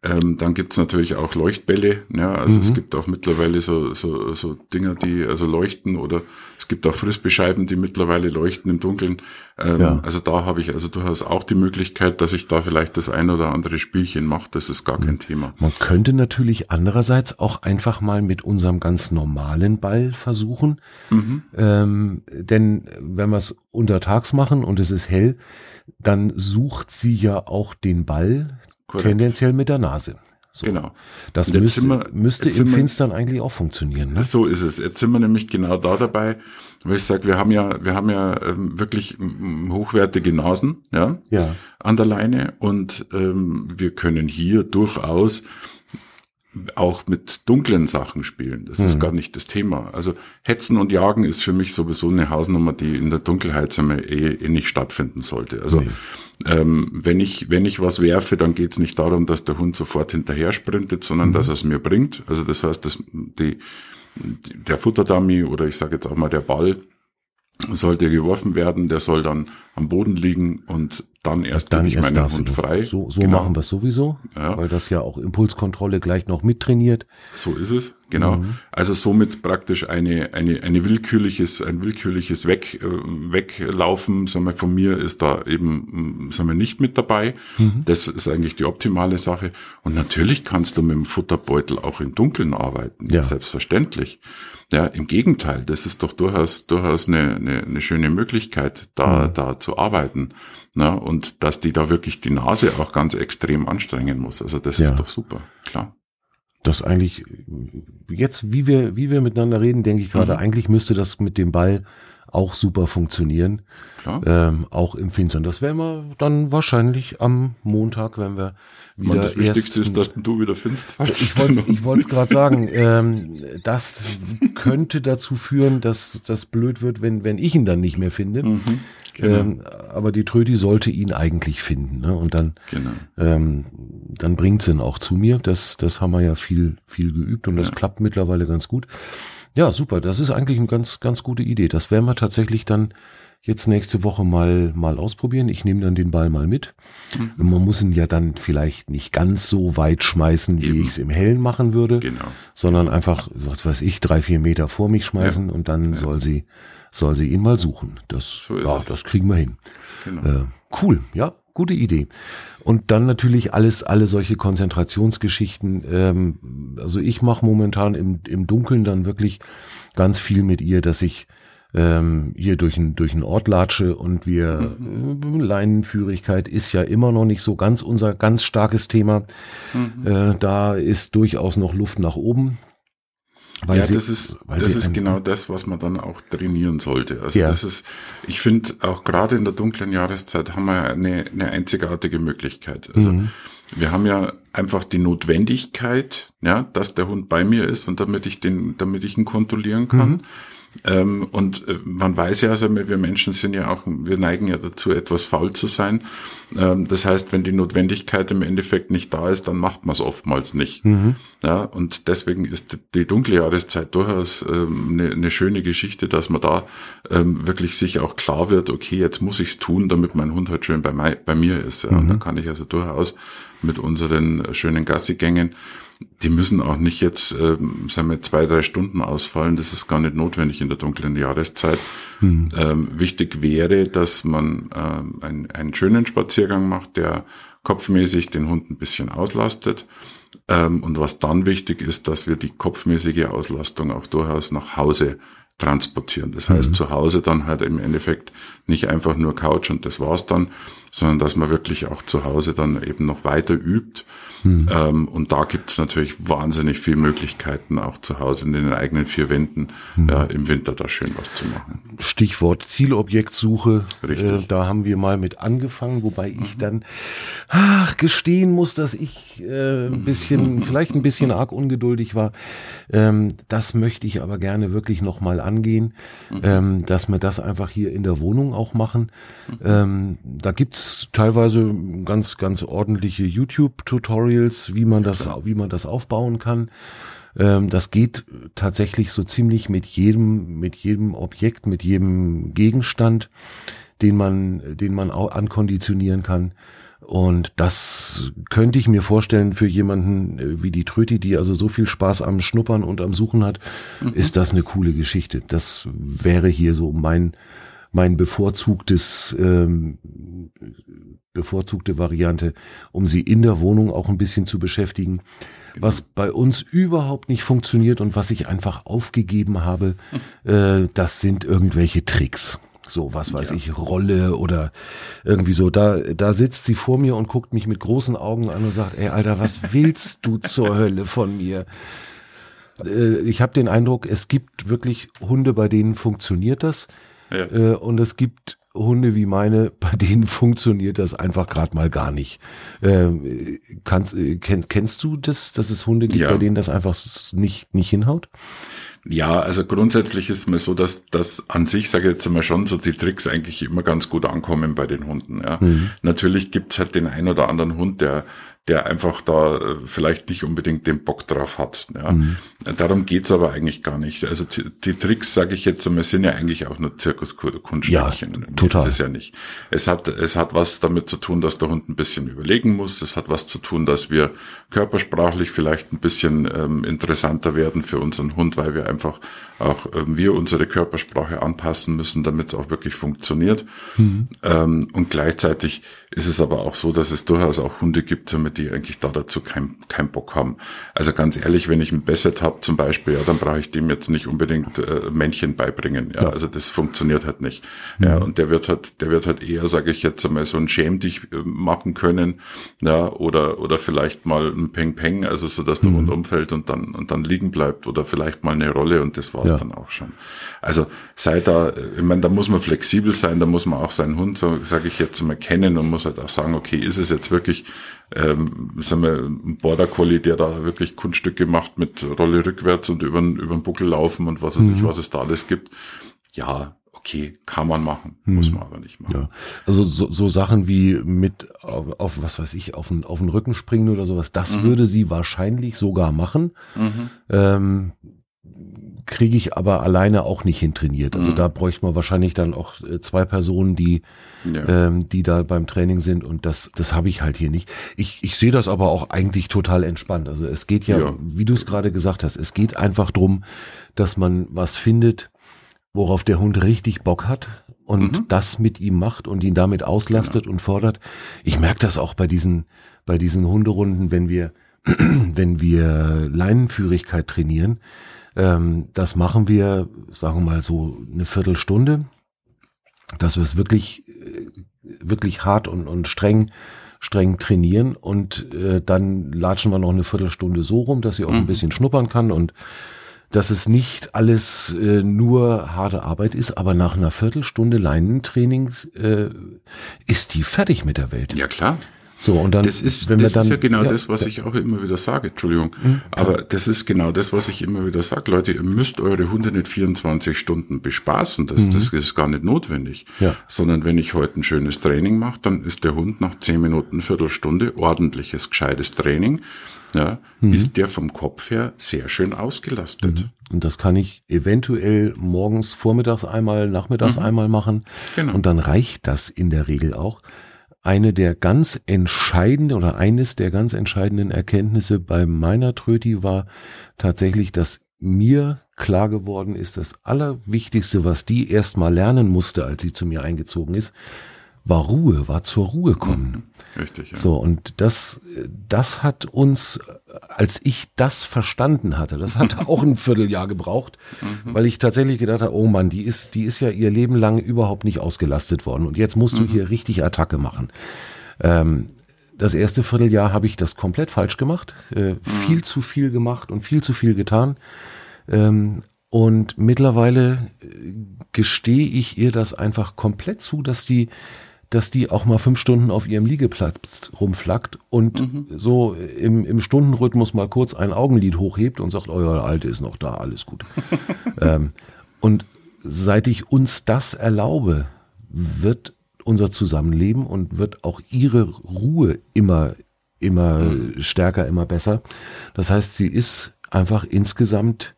ähm, dann gibt's natürlich auch Leuchtbälle. Ja, also mhm. es gibt auch mittlerweile so, so, so Dinger, die also leuchten oder es gibt auch Frisbeescheiben, die mittlerweile leuchten im Dunkeln. Ähm, ja. Also da habe ich also durchaus auch die Möglichkeit, dass ich da vielleicht das ein oder andere Spielchen mache. Das ist gar kein mhm. Thema. Man könnte natürlich andererseits auch einfach mal mit unserem ganz normalen Ball versuchen. Mhm. Ähm, denn wenn wir es untertags machen und es ist hell, dann sucht sie ja auch den Ball, Korrekt. Tendenziell mit der Nase. So. Genau. Das müsste, wir, müsste im Finstern eigentlich auch funktionieren. Ne? So ist es. Jetzt sind wir nämlich genau da dabei, weil ich sage, wir haben ja, wir haben ja ähm, wirklich hochwertige Nasen, ja, ja, an der Leine und ähm, wir können hier durchaus auch mit dunklen Sachen spielen. Das mhm. ist gar nicht das Thema. Also Hetzen und Jagen ist für mich sowieso eine Hausnummer, die in der Dunkelheit eh, eh nicht stattfinden sollte. Also nee. Ähm, wenn ich wenn ich was werfe, dann geht es nicht darum, dass der Hund sofort hinterher sprintet, sondern mhm. dass er es mir bringt. Also das heißt, dass die, der Futterdummy oder ich sage jetzt auch mal der Ball sollte geworfen werden, der soll dann am Boden liegen und dann erst dann ich meinen Hund frei. So, so genau. machen wir es sowieso, ja. weil das ja auch Impulskontrolle gleich noch mittrainiert. So ist es, genau. Mhm. Also somit praktisch eine, eine, eine willkürliches, ein willkürliches Weg, äh, Weglaufen, sagen wir, von mir ist da eben, sagen wir, nicht mit dabei. Mhm. Das ist eigentlich die optimale Sache. Und natürlich kannst du mit dem Futterbeutel auch im Dunkeln arbeiten, ja. selbstverständlich. Ja, im Gegenteil, das ist doch durchaus, durchaus eine, eine, eine schöne Möglichkeit, da, mhm. da zu arbeiten. Ne? Und dass die da wirklich die Nase auch ganz extrem anstrengen muss. Also das ja. ist doch super, klar. Das eigentlich, jetzt, wie wir, wie wir miteinander reden, denke ich gerade, mhm. eigentlich müsste das mit dem Ball auch super funktionieren. Klar. Ähm, auch im Finstern. Das werden wir dann wahrscheinlich am Montag, wenn wir wieder das Wichtigste ist, dass du wieder findest. Falls ich wollte ich wollte gerade sagen, ähm, das könnte dazu führen, dass das blöd wird, wenn wenn ich ihn dann nicht mehr finde. Mhm. Genau. Ähm, aber die Trödi sollte ihn eigentlich finden. Ne? Und dann, genau. ähm, dann bringt sie ihn auch zu mir. Das, das haben wir ja viel, viel geübt und das ja. klappt mittlerweile ganz gut. Ja, super. Das ist eigentlich eine ganz, ganz gute Idee. Das werden wir tatsächlich dann jetzt nächste Woche mal, mal ausprobieren. Ich nehme dann den Ball mal mit. Mhm. Man muss ihn ja dann vielleicht nicht ganz so weit schmeißen, wie ich es im Hellen machen würde, genau. sondern einfach, was weiß ich, drei, vier Meter vor mich schmeißen ja. und dann ja. soll sie, soll sie ihn mal suchen. Das, so ja, das kriegen wir hin. Genau. Äh, cool, ja, gute Idee. Und dann natürlich alles, alle solche Konzentrationsgeschichten. Ähm, also ich mache momentan im, im Dunkeln dann wirklich ganz viel mit ihr, dass ich ähm, hier durch ein durch ein Ort latsche und wir mhm. Leinenführigkeit ist ja immer noch nicht so ganz unser ganz starkes Thema. Mhm. Äh, da ist durchaus noch Luft nach oben. Weil ja, sie, das ist, das ist genau das, was man dann auch trainieren sollte. Also ja. das ist, ich finde, auch gerade in der dunklen Jahreszeit haben wir eine, eine einzigartige Möglichkeit. Also mhm. wir haben ja einfach die Notwendigkeit, ja, dass der Hund bei mir ist und damit ich den, damit ich ihn kontrollieren kann. Mhm. Ähm, und äh, man weiß ja, also wir Menschen sind ja auch, wir neigen ja dazu, etwas faul zu sein. Ähm, das heißt, wenn die Notwendigkeit im Endeffekt nicht da ist, dann macht man es oftmals nicht. Mhm. Ja, und deswegen ist die dunkle Jahreszeit durchaus ähm, eine, eine schöne Geschichte, dass man da ähm, wirklich sich auch klar wird, okay, jetzt muss ich's tun, damit mein Hund halt schön bei, bei mir ist. Ja. Mhm. Und dann kann ich also durchaus mit unseren schönen Gassigängen die müssen auch nicht jetzt, äh, sagen wir, zwei, drei Stunden ausfallen. Das ist gar nicht notwendig in der dunklen Jahreszeit. Mhm. Ähm, wichtig wäre, dass man äh, ein, einen schönen Spaziergang macht, der kopfmäßig den Hund ein bisschen auslastet. Ähm, und was dann wichtig ist, dass wir die kopfmäßige Auslastung auch durchaus nach Hause transportieren. Das heißt, mhm. zu Hause dann halt im Endeffekt nicht einfach nur Couch und das war's dann, sondern dass man wirklich auch zu Hause dann eben noch weiter übt hm. Ähm, und da gibt es natürlich wahnsinnig viele Möglichkeiten, auch zu Hause in den eigenen vier Wänden hm. ja, im Winter da schön was zu machen. Stichwort Zielobjektsuche. Richtig. Äh, da haben wir mal mit angefangen, wobei mhm. ich dann ach, gestehen muss, dass ich äh, ein bisschen, vielleicht ein bisschen arg ungeduldig war. Ähm, das möchte ich aber gerne wirklich nochmal angehen, mhm. ähm, dass wir das einfach hier in der Wohnung auch machen. Mhm. Ähm, da gibt's teilweise ganz, ganz ordentliche YouTube-Tutorials Tutorials, wie man das, wie man das aufbauen kann. Ähm, das geht tatsächlich so ziemlich mit jedem, mit jedem Objekt, mit jedem Gegenstand, den man, den man auch ankonditionieren kann. Und das könnte ich mir vorstellen für jemanden äh, wie die Tröti, die also so viel Spaß am Schnuppern und am Suchen hat, mhm. ist das eine coole Geschichte. Das wäre hier so mein, mein bevorzugtes ähm, bevorzugte Variante, um sie in der Wohnung auch ein bisschen zu beschäftigen. Genau. Was bei uns überhaupt nicht funktioniert und was ich einfach aufgegeben habe, äh, das sind irgendwelche Tricks. So, was weiß ja. ich, Rolle oder irgendwie so. Da, da sitzt sie vor mir und guckt mich mit großen Augen an und sagt, ey, Alter, was willst du zur Hölle von mir? Äh, ich habe den Eindruck, es gibt wirklich Hunde, bei denen funktioniert das. Ja. Äh, und es gibt Hunde wie meine, bei denen funktioniert das einfach gerade mal gar nicht. Ähm, kannst, äh, kenn, kennst du das, dass es Hunde gibt, ja. bei denen das einfach nicht, nicht hinhaut? Ja, also grundsätzlich ist mir so, dass das an sich, sage ich jetzt einmal schon, so die Tricks eigentlich immer ganz gut ankommen bei den Hunden. Ja. Mhm. Natürlich gibt's halt den einen oder anderen Hund, der der einfach da äh, vielleicht nicht unbedingt den Bock drauf hat. Ja. Mhm. Darum geht's aber eigentlich gar nicht. Also die, die Tricks, sage ich jetzt einmal, sind ja eigentlich auch nur Zirkuskunststückchen. Ja, total. Das ist ja nicht. Es hat, es hat was damit zu tun, dass der Hund ein bisschen überlegen muss. Es hat was zu tun, dass wir körpersprachlich vielleicht ein bisschen ähm, interessanter werden für unseren Hund, weil wir einfach auch ähm, wir unsere Körpersprache anpassen müssen, damit es auch wirklich funktioniert. Mhm. Ähm, und gleichzeitig ist es aber auch so, dass es durchaus auch Hunde gibt, die eigentlich da dazu keinen kein Bock haben. Also ganz ehrlich, wenn ich ein Basset habe zum Beispiel, ja, dann brauche ich dem jetzt nicht unbedingt äh, Männchen beibringen. Ja, ja, also das funktioniert halt nicht. Mhm. Ja, und der wird halt, der wird halt eher, sage ich jetzt einmal, so ein Schäm dich äh, machen können, ja, oder oder vielleicht mal ein Peng Peng, also so, dass der mhm. Hund umfällt und dann und dann liegen bleibt oder vielleicht mal eine Rolle und das war's ja. dann auch schon. Also sei da, ich meine, da muss man flexibel sein, da muss man auch seinen Hund, so sage ich jetzt mal, kennen und muss halt auch sagen, okay, ist es jetzt wirklich ähm, sagen wir, ein Border Collie, der da wirklich Kunststücke macht mit Rolle rückwärts und über, über den Buckel laufen und was weiß mhm. ich, was es da alles gibt. Ja, okay, kann man machen, hm. muss man aber nicht machen. Ja. Also so, so Sachen wie mit auf, auf, was weiß ich, auf den, auf den Rücken springen oder sowas, das mhm. würde sie wahrscheinlich sogar machen. Mhm. Ähm, kriege ich aber alleine auch nicht hintrainiert. Also mhm. da bräuchte man wahrscheinlich dann auch äh, zwei Personen, die, ja. ähm, die da beim Training sind und das, das habe ich halt hier nicht. Ich, ich sehe das aber auch eigentlich total entspannt. Also es geht ja, ja. wie du es gerade gesagt hast, es geht einfach drum, dass man was findet, worauf der Hund richtig Bock hat und mhm. das mit ihm macht und ihn damit auslastet genau. und fordert. Ich merke das auch bei diesen, bei diesen Hunderunden, wenn wir, wenn wir Leinenführigkeit trainieren. Ähm, das machen wir, sagen wir mal so eine Viertelstunde, dass wir es wirklich, äh, wirklich hart und, und streng streng trainieren und äh, dann latschen wir noch eine Viertelstunde so rum, dass sie auch mhm. ein bisschen schnuppern kann und dass es nicht alles äh, nur harte Arbeit ist, aber nach einer Viertelstunde Leinentraining äh, ist die fertig mit der Welt. Ja klar. So, und dann, das ist, wenn das wir dann, ist ja genau ja, das, was ja. ich auch immer wieder sage, Entschuldigung. Mhm, aber das ist genau das, was ich immer wieder sage. Leute, ihr müsst eure Hunde nicht 24 Stunden bespaßen. Das, mhm. das ist gar nicht notwendig. Ja. Sondern wenn ich heute ein schönes Training mache, dann ist der Hund nach 10 Minuten, Viertelstunde ordentliches, gescheites Training ja, mhm. ist der vom Kopf her sehr schön ausgelastet. Mhm. Und das kann ich eventuell morgens, vormittags einmal, nachmittags mhm. einmal machen. Genau. Und dann reicht das in der Regel auch. Eine der ganz entscheidenden oder eines der ganz entscheidenden Erkenntnisse bei meiner Tröti war tatsächlich, dass mir klar geworden ist, das Allerwichtigste, was die erst mal lernen musste, als sie zu mir eingezogen ist, war Ruhe, war zur Ruhe kommen. Mhm. Richtig, ja. So, und das, das hat uns, als ich das verstanden hatte, das hat auch ein Vierteljahr gebraucht, mhm. weil ich tatsächlich gedacht habe, oh Mann, die ist, die ist ja ihr Leben lang überhaupt nicht ausgelastet worden und jetzt musst du mhm. hier richtig Attacke machen. Ähm, das erste Vierteljahr habe ich das komplett falsch gemacht, äh, mhm. viel zu viel gemacht und viel zu viel getan. Ähm, und mittlerweile äh, gestehe ich ihr das einfach komplett zu, dass die dass die auch mal fünf Stunden auf ihrem Liegeplatz rumflackt und mhm. so im, im Stundenrhythmus mal kurz ein Augenlid hochhebt und sagt, euer oh Alte ist noch da, alles gut. ähm, und seit ich uns das erlaube, wird unser Zusammenleben und wird auch ihre Ruhe immer, immer mhm. stärker, immer besser. Das heißt, sie ist einfach insgesamt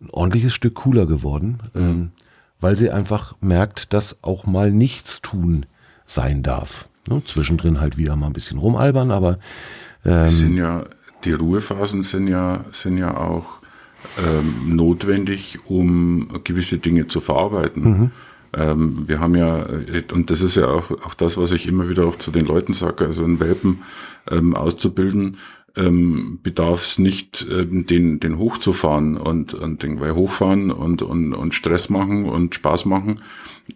ein ordentliches Stück cooler geworden, mhm. ähm, weil sie einfach merkt, dass auch mal nichts tun sein darf. Ne? Zwischendrin halt wieder mal ein bisschen rumalbern, aber ähm, sind ja die Ruhephasen sind ja sind ja auch ähm, notwendig, um gewisse Dinge zu verarbeiten. Mhm. Ähm, wir haben ja, und das ist ja auch, auch das, was ich immer wieder auch zu den Leuten sage, also einen Welpen ähm, auszubilden, ähm, bedarf es nicht, ähm, den, den hochzufahren und, und den, weil hochfahren und, und, und Stress machen und Spaß machen,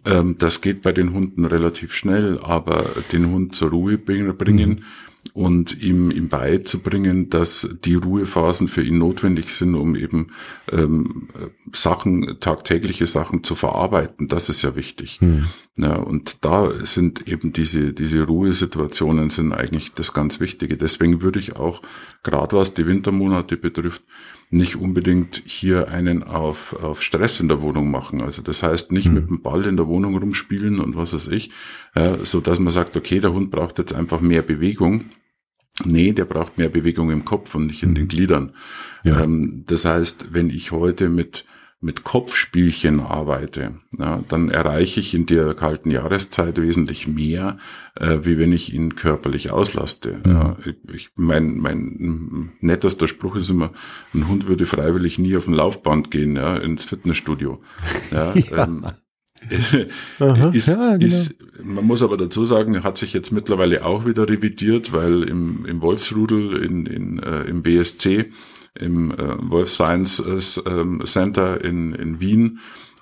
ähm, das geht bei den Hunden relativ schnell, aber den Hund zur Ruhe bringen mhm. Und ihm, ihm beizubringen, dass die Ruhephasen für ihn notwendig sind, um eben ähm, Sachen, tagtägliche Sachen zu verarbeiten, das ist ja wichtig. Mhm. Ja, und da sind eben diese, diese Ruhesituationen sind eigentlich das ganz Wichtige. Deswegen würde ich auch, gerade was die Wintermonate betrifft, nicht unbedingt hier einen auf, auf Stress in der Wohnung machen. Also das heißt nicht mhm. mit dem Ball in der Wohnung rumspielen und was weiß ich, äh, so dass man sagt, okay, der Hund braucht jetzt einfach mehr Bewegung. Nee, der braucht mehr Bewegung im Kopf und nicht in den hm. Gliedern. Ja. Ähm, das heißt, wenn ich heute mit mit Kopfspielchen arbeite, ja, dann erreiche ich in der kalten Jahreszeit wesentlich mehr, äh, wie wenn ich ihn körperlich auslaste. Mhm. Ja, ich, mein, mein nettester Spruch ist immer, ein Hund würde freiwillig nie auf ein Laufband gehen, ja, ins Fitnessstudio. Ja, ja. Ähm, ist, ja, genau. ist, man muss aber dazu sagen, hat sich jetzt mittlerweile auch wieder revidiert, weil im, im Wolfsrudel in, in, äh, im BSC im äh, Wolf Science äh, ähm, Center in, in Wien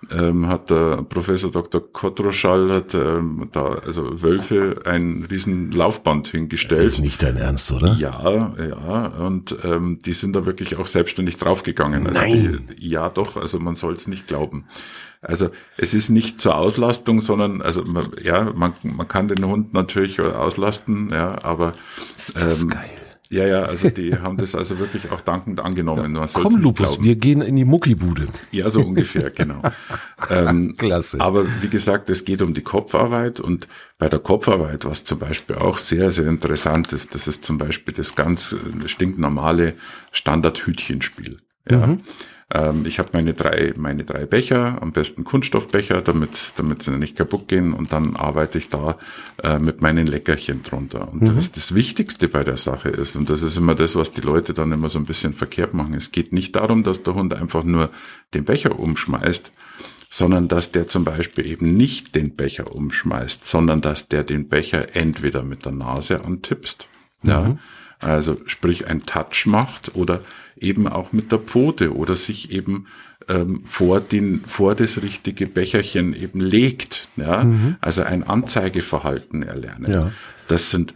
ähm, hat der Professor Dr. Kotroschall hat ähm, da also Wölfe ein riesen Laufband hingestellt. Das ist nicht dein Ernst, oder? Ja, ja. Und ähm, die sind da wirklich auch selbstständig draufgegangen. Also Nein. Die, ja, doch. Also man soll es nicht glauben. Also es ist nicht zur Auslastung, sondern also man, ja, man, man kann den Hund natürlich auslasten, ja, aber ist das ähm, geil Ja, ja, also die haben das also wirklich auch dankend angenommen. Ja, komm, Lupus, wir gehen in die Muckibude. Ja, so ungefähr, genau. ähm, Klasse. Aber wie gesagt, es geht um die Kopfarbeit und bei der Kopfarbeit, was zum Beispiel auch sehr, sehr interessant ist, das ist zum Beispiel das ganz äh, stinknormale Standard-Hütchenspiel. Ja. Mhm. Ähm, ich habe meine drei, meine drei Becher, am besten Kunststoffbecher, damit, damit sie nicht kaputt gehen und dann arbeite ich da äh, mit meinen Leckerchen drunter. Und mhm. das, das Wichtigste bei der Sache ist, und das ist immer das, was die Leute dann immer so ein bisschen verkehrt machen, es geht nicht darum, dass der Hund einfach nur den Becher umschmeißt, sondern dass der zum Beispiel eben nicht den Becher umschmeißt, sondern dass der den Becher entweder mit der Nase antippst, mhm. ja, also sprich ein Touch macht oder eben auch mit der Pfote oder sich eben ähm, vor den vor das richtige Becherchen eben legt, ja, mhm. also ein Anzeigeverhalten erlernen. Ja. Das sind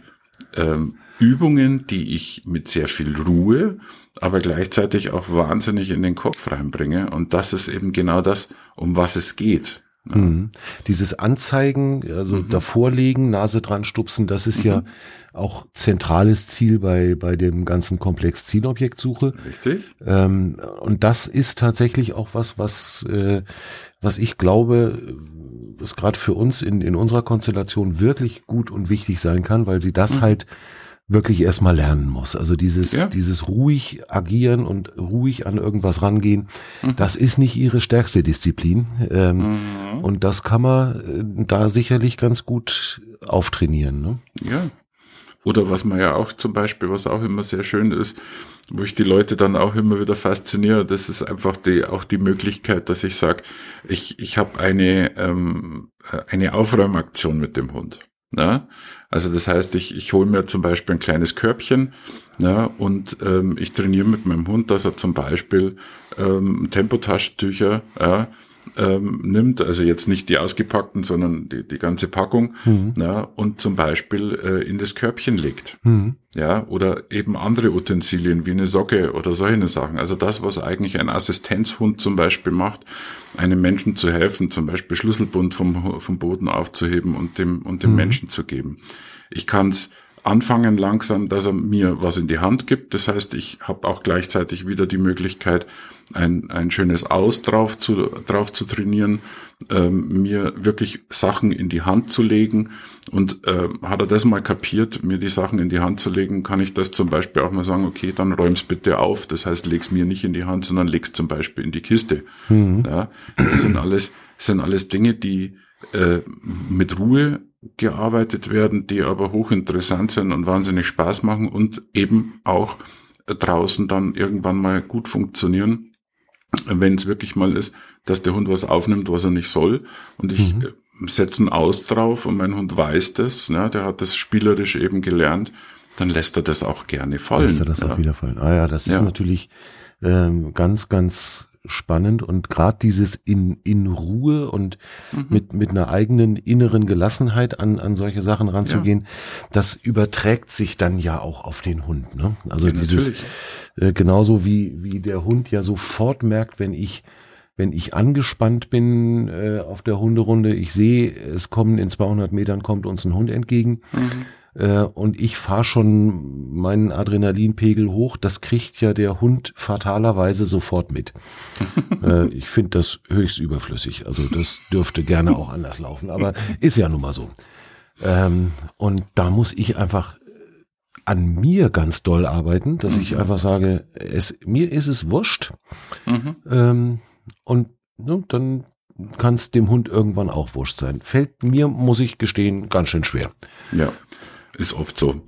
ähm, Übungen, die ich mit sehr viel Ruhe, aber gleichzeitig auch wahnsinnig in den Kopf reinbringe. Und das ist eben genau das, um was es geht. Ja. Mhm. Dieses Anzeigen, also mhm. davorlegen, Nase dran stupsen, das ist mhm. ja auch zentrales Ziel bei, bei dem ganzen Komplex Zielobjektsuche. Richtig. Ähm, und das ist tatsächlich auch was, was, äh, was ich glaube, was gerade für uns in, in unserer Konstellation wirklich gut und wichtig sein kann, weil sie das mhm. halt wirklich erstmal lernen muss. Also dieses, ja. dieses ruhig agieren und ruhig an irgendwas rangehen, mhm. das ist nicht ihre stärkste Disziplin. Ähm, mhm. Und das kann man äh, da sicherlich ganz gut auftrainieren. Ne? Ja. Oder was man ja auch zum Beispiel, was auch immer sehr schön ist, wo ich die Leute dann auch immer wieder fasziniere, das ist einfach die, auch die Möglichkeit, dass ich sage, ich, ich habe eine, ähm, eine Aufräumaktion mit dem Hund. Ja? Also das heißt, ich, ich hole mir zum Beispiel ein kleines Körbchen ja, und ähm, ich trainiere mit meinem Hund, dass er zum Beispiel ähm, Tempotaschentücher ja, ähm, nimmt, also jetzt nicht die ausgepackten, sondern die, die ganze Packung, mhm. ja, und zum Beispiel äh, in das Körbchen legt. Mhm. Ja, oder eben andere Utensilien wie eine Socke oder solche Sachen. Also das, was eigentlich ein Assistenzhund zum Beispiel macht, einem Menschen zu helfen, zum Beispiel Schlüsselbund vom, vom Boden aufzuheben und dem, und dem mhm. Menschen zu geben. Ich kann es anfangen langsam, dass er mir was in die Hand gibt. Das heißt, ich habe auch gleichzeitig wieder die Möglichkeit, ein, ein schönes Aus drauf zu, drauf zu trainieren, ähm, mir wirklich Sachen in die Hand zu legen. Und äh, hat er das mal kapiert, mir die Sachen in die Hand zu legen, kann ich das zum Beispiel auch mal sagen, okay, dann räum's bitte auf. Das heißt, leg's mir nicht in die Hand, sondern leg's zum Beispiel in die Kiste. Mhm. Ja, das sind alles, sind alles Dinge, die äh, mit Ruhe gearbeitet werden, die aber hochinteressant sind und wahnsinnig Spaß machen und eben auch draußen dann irgendwann mal gut funktionieren, wenn es wirklich mal ist, dass der Hund was aufnimmt, was er nicht soll und ich mhm. setze ein Aus drauf und mein Hund weiß das, ne, der hat das spielerisch eben gelernt, dann lässt er das auch gerne fallen. Lässt er das ja. auch wieder fallen. Ah ja, das ist ja. natürlich ähm, ganz, ganz spannend und gerade dieses in, in Ruhe und mhm. mit, mit einer eigenen inneren Gelassenheit an, an solche Sachen ranzugehen, ja. das überträgt sich dann ja auch auf den Hund. Ne? Also ja, dieses äh, genauso wie, wie der Hund ja sofort merkt, wenn ich wenn ich angespannt bin äh, auf der Hunderunde, ich sehe, es kommen in 200 Metern kommt uns ein Hund entgegen. Mhm äh, und ich fahre schon meinen Adrenalinpegel hoch. Das kriegt ja der Hund fatalerweise sofort mit. äh, ich finde das höchst überflüssig. Also das dürfte gerne auch anders laufen, aber ist ja nun mal so. Ähm, und da muss ich einfach an mir ganz doll arbeiten, dass mhm. ich einfach sage, es, mir ist es wurscht. Mhm. Ähm, und ne, dann kann es dem Hund irgendwann auch wurscht sein. Fällt mir, muss ich gestehen, ganz schön schwer. Ja. Ist oft so.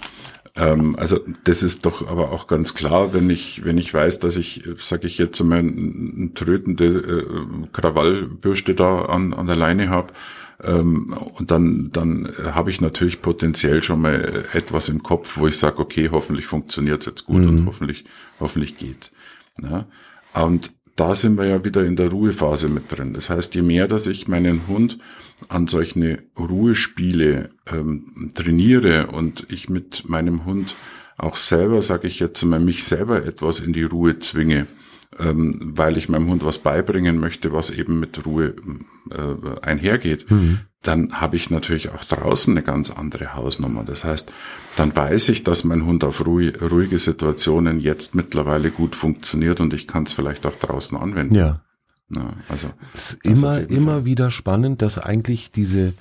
Ähm, also das ist doch aber auch ganz klar, wenn ich wenn ich weiß, dass ich, sage ich jetzt, meine trötende äh, Krawallbürste da an, an der Leine habe, ähm, und dann dann habe ich natürlich potenziell schon mal etwas im Kopf, wo ich sage, okay, hoffentlich funktioniert jetzt gut mhm. und hoffentlich hoffentlich geht's. Ja? Und da sind wir ja wieder in der Ruhephase mit drin. Das heißt, je mehr, dass ich meinen Hund an solche Ruhespiele ähm, trainiere und ich mit meinem Hund auch selber, sage ich jetzt mal, mich selber etwas in die Ruhe zwinge, ähm, weil ich meinem Hund was beibringen möchte, was eben mit Ruhe äh, einhergeht, mhm. Dann habe ich natürlich auch draußen eine ganz andere Hausnummer. Das heißt, dann weiß ich, dass mein Hund auf ruhige Situationen jetzt mittlerweile gut funktioniert und ich kann es vielleicht auch draußen anwenden. Ja. ja also es ist immer, immer wieder spannend, dass eigentlich diese,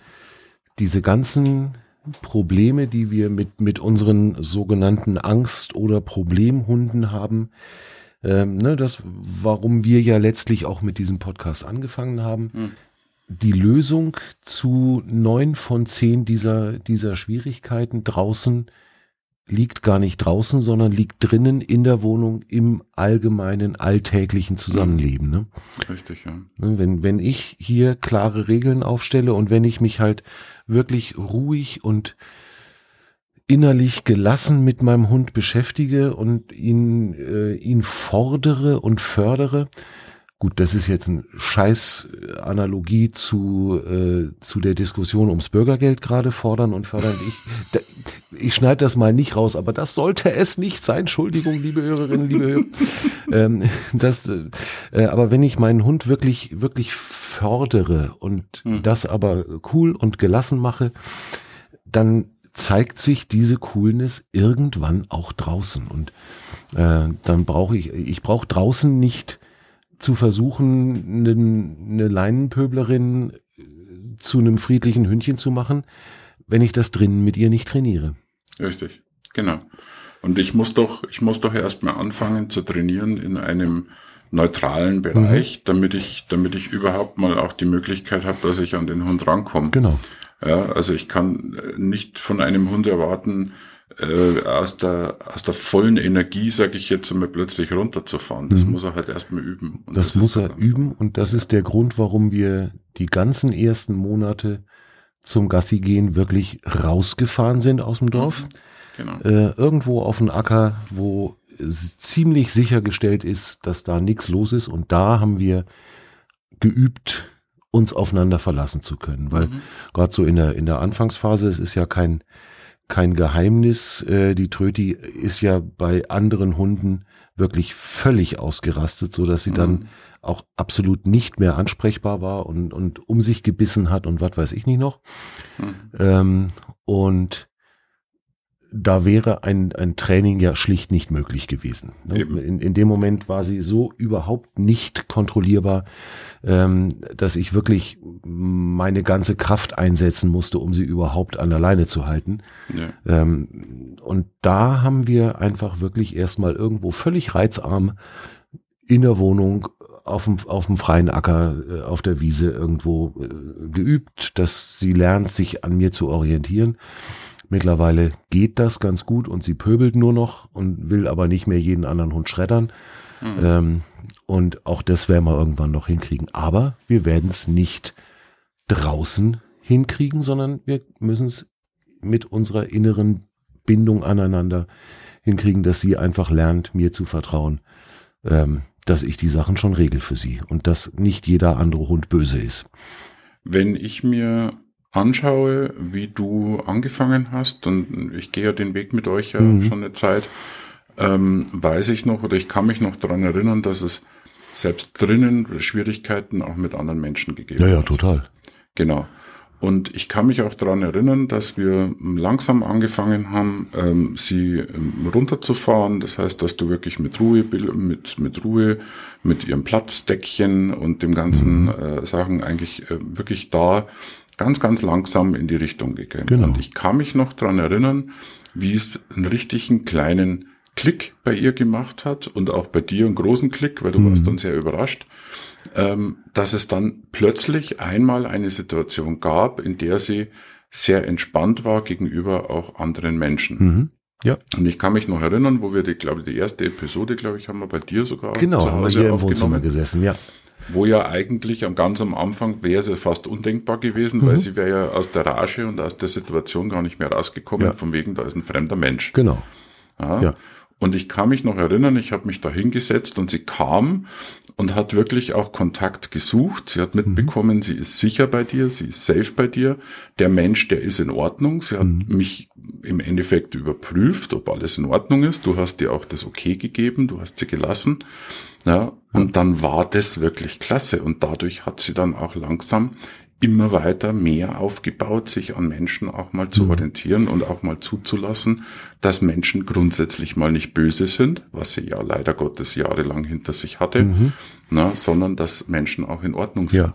diese ganzen Probleme, die wir mit, mit unseren sogenannten Angst- oder Problemhunden haben, ähm, ne, das, warum wir ja letztlich auch mit diesem Podcast angefangen haben, hm. Die Lösung zu neun von zehn dieser, dieser Schwierigkeiten draußen liegt gar nicht draußen, sondern liegt drinnen in der Wohnung im allgemeinen alltäglichen Zusammenleben. Ne? Richtig, ja. Ne, wenn, wenn ich hier klare Regeln aufstelle und wenn ich mich halt wirklich ruhig und innerlich gelassen mit meinem Hund beschäftige und ihn, äh, ihn fordere und fördere. Gut, das ist jetzt ein scheiß Analogie zu, äh, zu der Diskussion ums Bürgergeld gerade fordern und fördern. Ich, da, ich schneide das mal nicht raus, aber das sollte es nicht sein. Entschuldigung, liebe Hörerinnen, liebe Hörer. ähm, das, äh, aber wenn ich meinen Hund wirklich, wirklich fördere und mhm. das aber cool und gelassen mache, dann zeigt sich diese Coolness irgendwann auch draußen. Und äh, dann brauche ich, ich brauche draußen nicht zu versuchen, eine, eine Leinenpöblerin äh, zu einem friedlichen Hündchen zu machen, wenn ich das drinnen mit ihr nicht trainiere. Richtig, genau. Und ich muss doch, ich muss doch erstmal anfangen zu trainieren in einem neutralen Bereich, mhm. damit ich, damit ich überhaupt mal auch die Möglichkeit habe, dass ich an den Hund rankomme. Genau. Ja, also ich kann nicht von einem Hund erwarten, äh, aus der aus der vollen Energie, sage ich jetzt, mal plötzlich runterzufahren. Das mhm. muss er halt erstmal üben. Das, das muss er üben und das ist der Grund, warum wir die ganzen ersten Monate zum Gassi gehen wirklich rausgefahren sind aus dem Dorf. Mhm. Genau. Äh, irgendwo auf dem Acker, wo ziemlich sichergestellt ist, dass da nichts los ist. Und da haben wir geübt, uns aufeinander verlassen zu können. Weil mhm. gerade so in der, in der Anfangsphase, es ist ja kein, kein Geheimnis, äh, die Tröti ist ja bei anderen Hunden wirklich völlig ausgerastet, so dass sie mhm. dann auch absolut nicht mehr ansprechbar war und, und um sich gebissen hat und was weiß ich nicht noch. Mhm. Ähm, und da wäre ein, ein Training ja schlicht nicht möglich gewesen. Ne? In, in dem Moment war sie so überhaupt nicht kontrollierbar, ähm, dass ich wirklich meine ganze Kraft einsetzen musste, um sie überhaupt an der Leine zu halten. Ja. Ähm, und da haben wir einfach wirklich erstmal irgendwo völlig reizarm in der Wohnung auf dem, auf dem freien Acker, äh, auf der Wiese irgendwo äh, geübt, dass sie lernt, sich an mir zu orientieren. Mittlerweile geht das ganz gut und sie pöbelt nur noch und will aber nicht mehr jeden anderen Hund schreddern. Mhm. Ähm, und auch das werden wir irgendwann noch hinkriegen. Aber wir werden es nicht draußen hinkriegen, sondern wir müssen es mit unserer inneren Bindung aneinander hinkriegen, dass sie einfach lernt, mir zu vertrauen, ähm, dass ich die Sachen schon regel für sie und dass nicht jeder andere Hund böse ist. Wenn ich mir anschaue, wie du angefangen hast, und ich gehe ja den Weg mit euch ja mhm. schon eine Zeit, ähm, weiß ich noch oder ich kann mich noch daran erinnern, dass es selbst drinnen Schwierigkeiten auch mit anderen Menschen gegeben hat. Ja, ja, total. Genau. Und ich kann mich auch daran erinnern, dass wir langsam angefangen haben, ähm, sie ähm, runterzufahren. Das heißt, dass du wirklich mit Ruhe, mit, mit Ruhe, mit ihrem Platzdeckchen und dem ganzen mhm. äh, Sachen eigentlich äh, wirklich da ganz, ganz langsam in die Richtung gegangen. Genau. Und ich kann mich noch dran erinnern, wie es einen richtigen kleinen Klick bei ihr gemacht hat und auch bei dir einen großen Klick, weil du mhm. warst dann sehr überrascht, ähm, dass es dann plötzlich einmal eine Situation gab, in der sie sehr entspannt war gegenüber auch anderen Menschen. Mhm. Ja. Und ich kann mich noch erinnern, wo wir die, glaube ich, die erste Episode, glaube ich, haben wir bei dir sogar genau, zu Hause haben wir hier im Wohnzimmer gesessen, ja wo ja eigentlich am ganz am Anfang wäre sie fast undenkbar gewesen, mhm. weil sie wäre ja aus der Rage und aus der Situation gar nicht mehr rausgekommen, ja. von wegen, da ist ein fremder Mensch. Genau. Ja. ja. Und ich kann mich noch erinnern, ich habe mich da hingesetzt und sie kam und hat wirklich auch Kontakt gesucht. Sie hat mitbekommen, mhm. sie ist sicher bei dir, sie ist safe bei dir. Der Mensch, der ist in Ordnung. Sie hat mhm. mich im Endeffekt überprüft, ob alles in Ordnung ist. Du hast dir auch das Okay gegeben, du hast sie gelassen. Ja, und dann war das wirklich klasse. Und dadurch hat sie dann auch langsam immer weiter mehr aufgebaut, sich an Menschen auch mal zu mhm. orientieren und auch mal zuzulassen, dass Menschen grundsätzlich mal nicht böse sind, was sie ja leider Gottes jahrelang hinter sich hatte, mhm. na, sondern dass Menschen auch in Ordnung sind. Ja.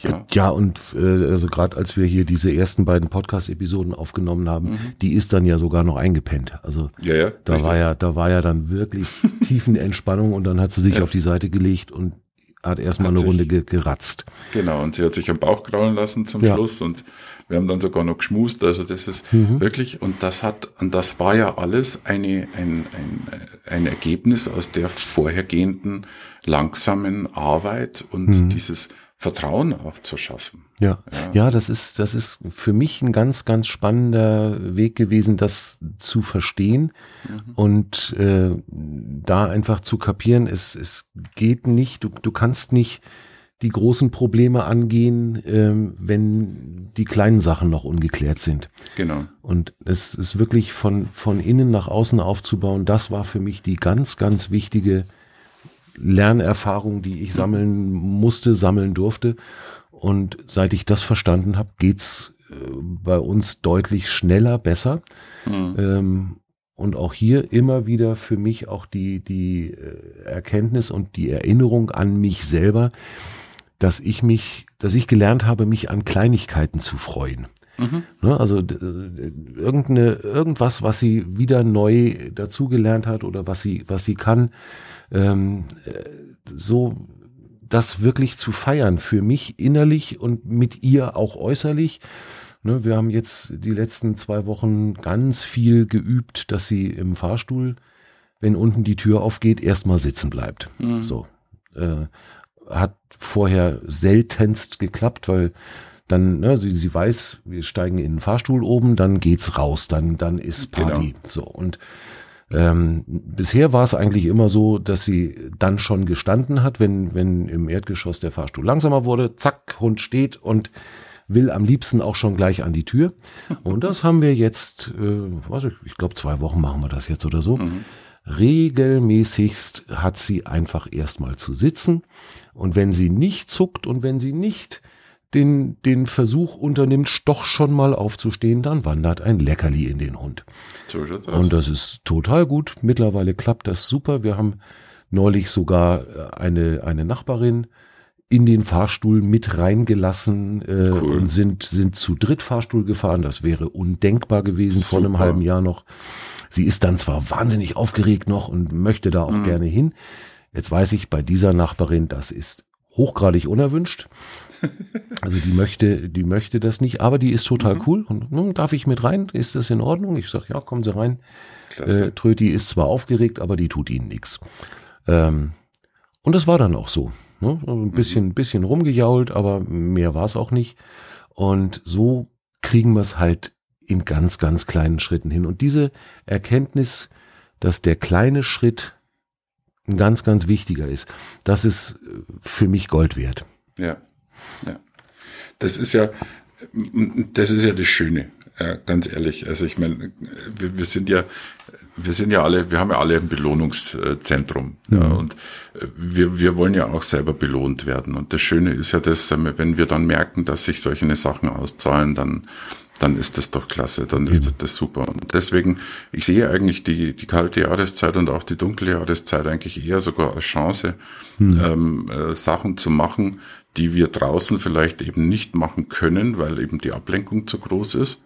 Ja. ja, und äh, also gerade als wir hier diese ersten beiden Podcast-Episoden aufgenommen haben, mhm. die ist dann ja sogar noch eingepennt. Also ja, ja, da richtig. war ja, da war ja dann wirklich tiefen Entspannung und dann hat sie sich auf die Seite gelegt und hat erstmal eine sich, Runde ge geratzt. Genau, und sie hat sich am Bauch kraulen lassen zum ja. Schluss und wir haben dann sogar noch geschmust. Also das ist mhm. wirklich, und das hat, und das war ja alles eine, ein, ein, ein Ergebnis aus der vorhergehenden langsamen Arbeit und mhm. dieses Vertrauen auch zu schaffen. Ja. ja, ja, das ist, das ist für mich ein ganz, ganz spannender Weg gewesen, das zu verstehen mhm. und äh, da einfach zu kapieren, es, es geht nicht, du, du kannst nicht die großen Probleme angehen, ähm, wenn die kleinen Sachen noch ungeklärt sind. Genau. Und es ist wirklich von, von innen nach außen aufzubauen, das war für mich die ganz, ganz wichtige Lernerfahrung, die ich sammeln musste, sammeln durfte. Und seit ich das verstanden habe, geht's äh, bei uns deutlich schneller, besser. Mhm. Ähm, und auch hier immer wieder für mich auch die, die äh, Erkenntnis und die Erinnerung an mich selber, dass ich mich, dass ich gelernt habe, mich an Kleinigkeiten zu freuen. Mhm. Ne, also irgendeine, irgendwas, was sie wieder neu dazugelernt hat oder was sie, was sie kann, ähm, so das wirklich zu feiern für mich innerlich und mit ihr auch äußerlich. Ne, wir haben jetzt die letzten zwei Wochen ganz viel geübt, dass sie im Fahrstuhl, wenn unten die Tür aufgeht, erstmal sitzen bleibt. Mhm. So. Äh, hat vorher seltenst geklappt, weil dann, ne, sie, sie weiß, wir steigen in den Fahrstuhl oben, dann geht's raus, dann, dann ist Party. Genau. So. Und ähm, bisher war es eigentlich immer so, dass sie dann schon gestanden hat, wenn, wenn im Erdgeschoss der Fahrstuhl langsamer wurde, zack, Hund steht und will am liebsten auch schon gleich an die Tür. Und das haben wir jetzt, äh, was ich, ich glaube zwei Wochen machen wir das jetzt oder so. Mhm. Regelmäßigst hat sie einfach erstmal zu sitzen. Und wenn sie nicht zuckt und wenn sie nicht den, den Versuch unternimmt, doch schon mal aufzustehen, dann wandert ein Leckerli in den Hund. Und das ist total gut. Mittlerweile klappt das super. Wir haben neulich sogar äh, eine, eine Nachbarin in den Fahrstuhl mit reingelassen äh, cool. und sind, sind zu dritt Fahrstuhl gefahren. Das wäre undenkbar gewesen super. vor einem halben Jahr noch. Sie ist dann zwar wahnsinnig aufgeregt noch und möchte da auch mhm. gerne hin. Jetzt weiß ich bei dieser Nachbarin, das ist hochgradig unerwünscht. Also die möchte, die möchte das nicht, aber die ist total mhm. cool. Und nun darf ich mit rein? Ist das in Ordnung? Ich sag, ja, kommen Sie rein. Äh, Tröti ist zwar aufgeregt, aber die tut ihnen nichts. Ähm, und das war dann auch so. Ne? Also ein bisschen, mhm. bisschen rumgejault, aber mehr war es auch nicht. Und so kriegen wir es halt in ganz, ganz kleinen Schritten hin. Und diese Erkenntnis, dass der kleine Schritt ein ganz, ganz wichtiger ist, das ist für mich Gold wert. Ja. Ja. Das ist ja, das ist ja das Schöne, ganz ehrlich. Also ich meine, wir, wir sind ja, wir sind ja alle, wir haben ja alle ein Belohnungszentrum. Ja, und wir, wir wollen ja auch selber belohnt werden. Und das Schöne ist ja, dass wenn wir dann merken, dass sich solche Sachen auszahlen, dann dann ist das doch klasse, dann ist das, das, super. Und deswegen, ich sehe eigentlich die, die kalte Jahreszeit und auch die dunkle Jahreszeit eigentlich eher sogar als Chance, mhm. ähm, äh, Sachen zu machen, die wir draußen vielleicht eben nicht machen können, weil eben die Ablenkung zu groß ist.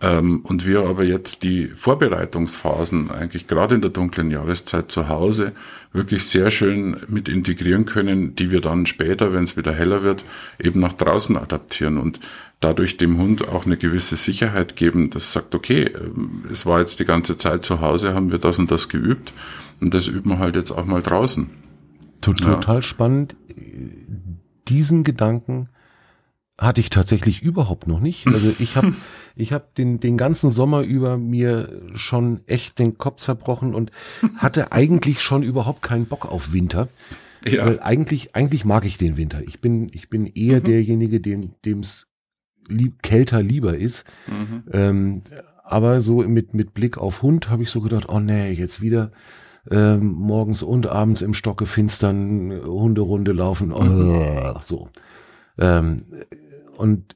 Ähm, und wir aber jetzt die Vorbereitungsphasen eigentlich gerade in der dunklen Jahreszeit zu Hause wirklich sehr schön mit integrieren können, die wir dann später, wenn es wieder heller wird, eben nach draußen adaptieren und dadurch dem Hund auch eine gewisse Sicherheit geben, das sagt, okay, ähm, es war jetzt die ganze Zeit zu Hause, haben wir das und das geübt und das üben wir halt jetzt auch mal draußen. Total ja. spannend diesen Gedanken hatte ich tatsächlich überhaupt noch nicht. Also ich habe ich hab den, den ganzen Sommer über mir schon echt den Kopf zerbrochen und hatte eigentlich schon überhaupt keinen Bock auf Winter. Ja. Weil eigentlich, eigentlich mag ich den Winter. Ich bin, ich bin eher mhm. derjenige, dem es lieb, kälter lieber ist. Mhm. Ähm, aber so mit, mit Blick auf Hund habe ich so gedacht, oh nee, jetzt wieder ähm, morgens und abends im Stocke finstern Hunderunde laufen. Oh, so. Ähm, und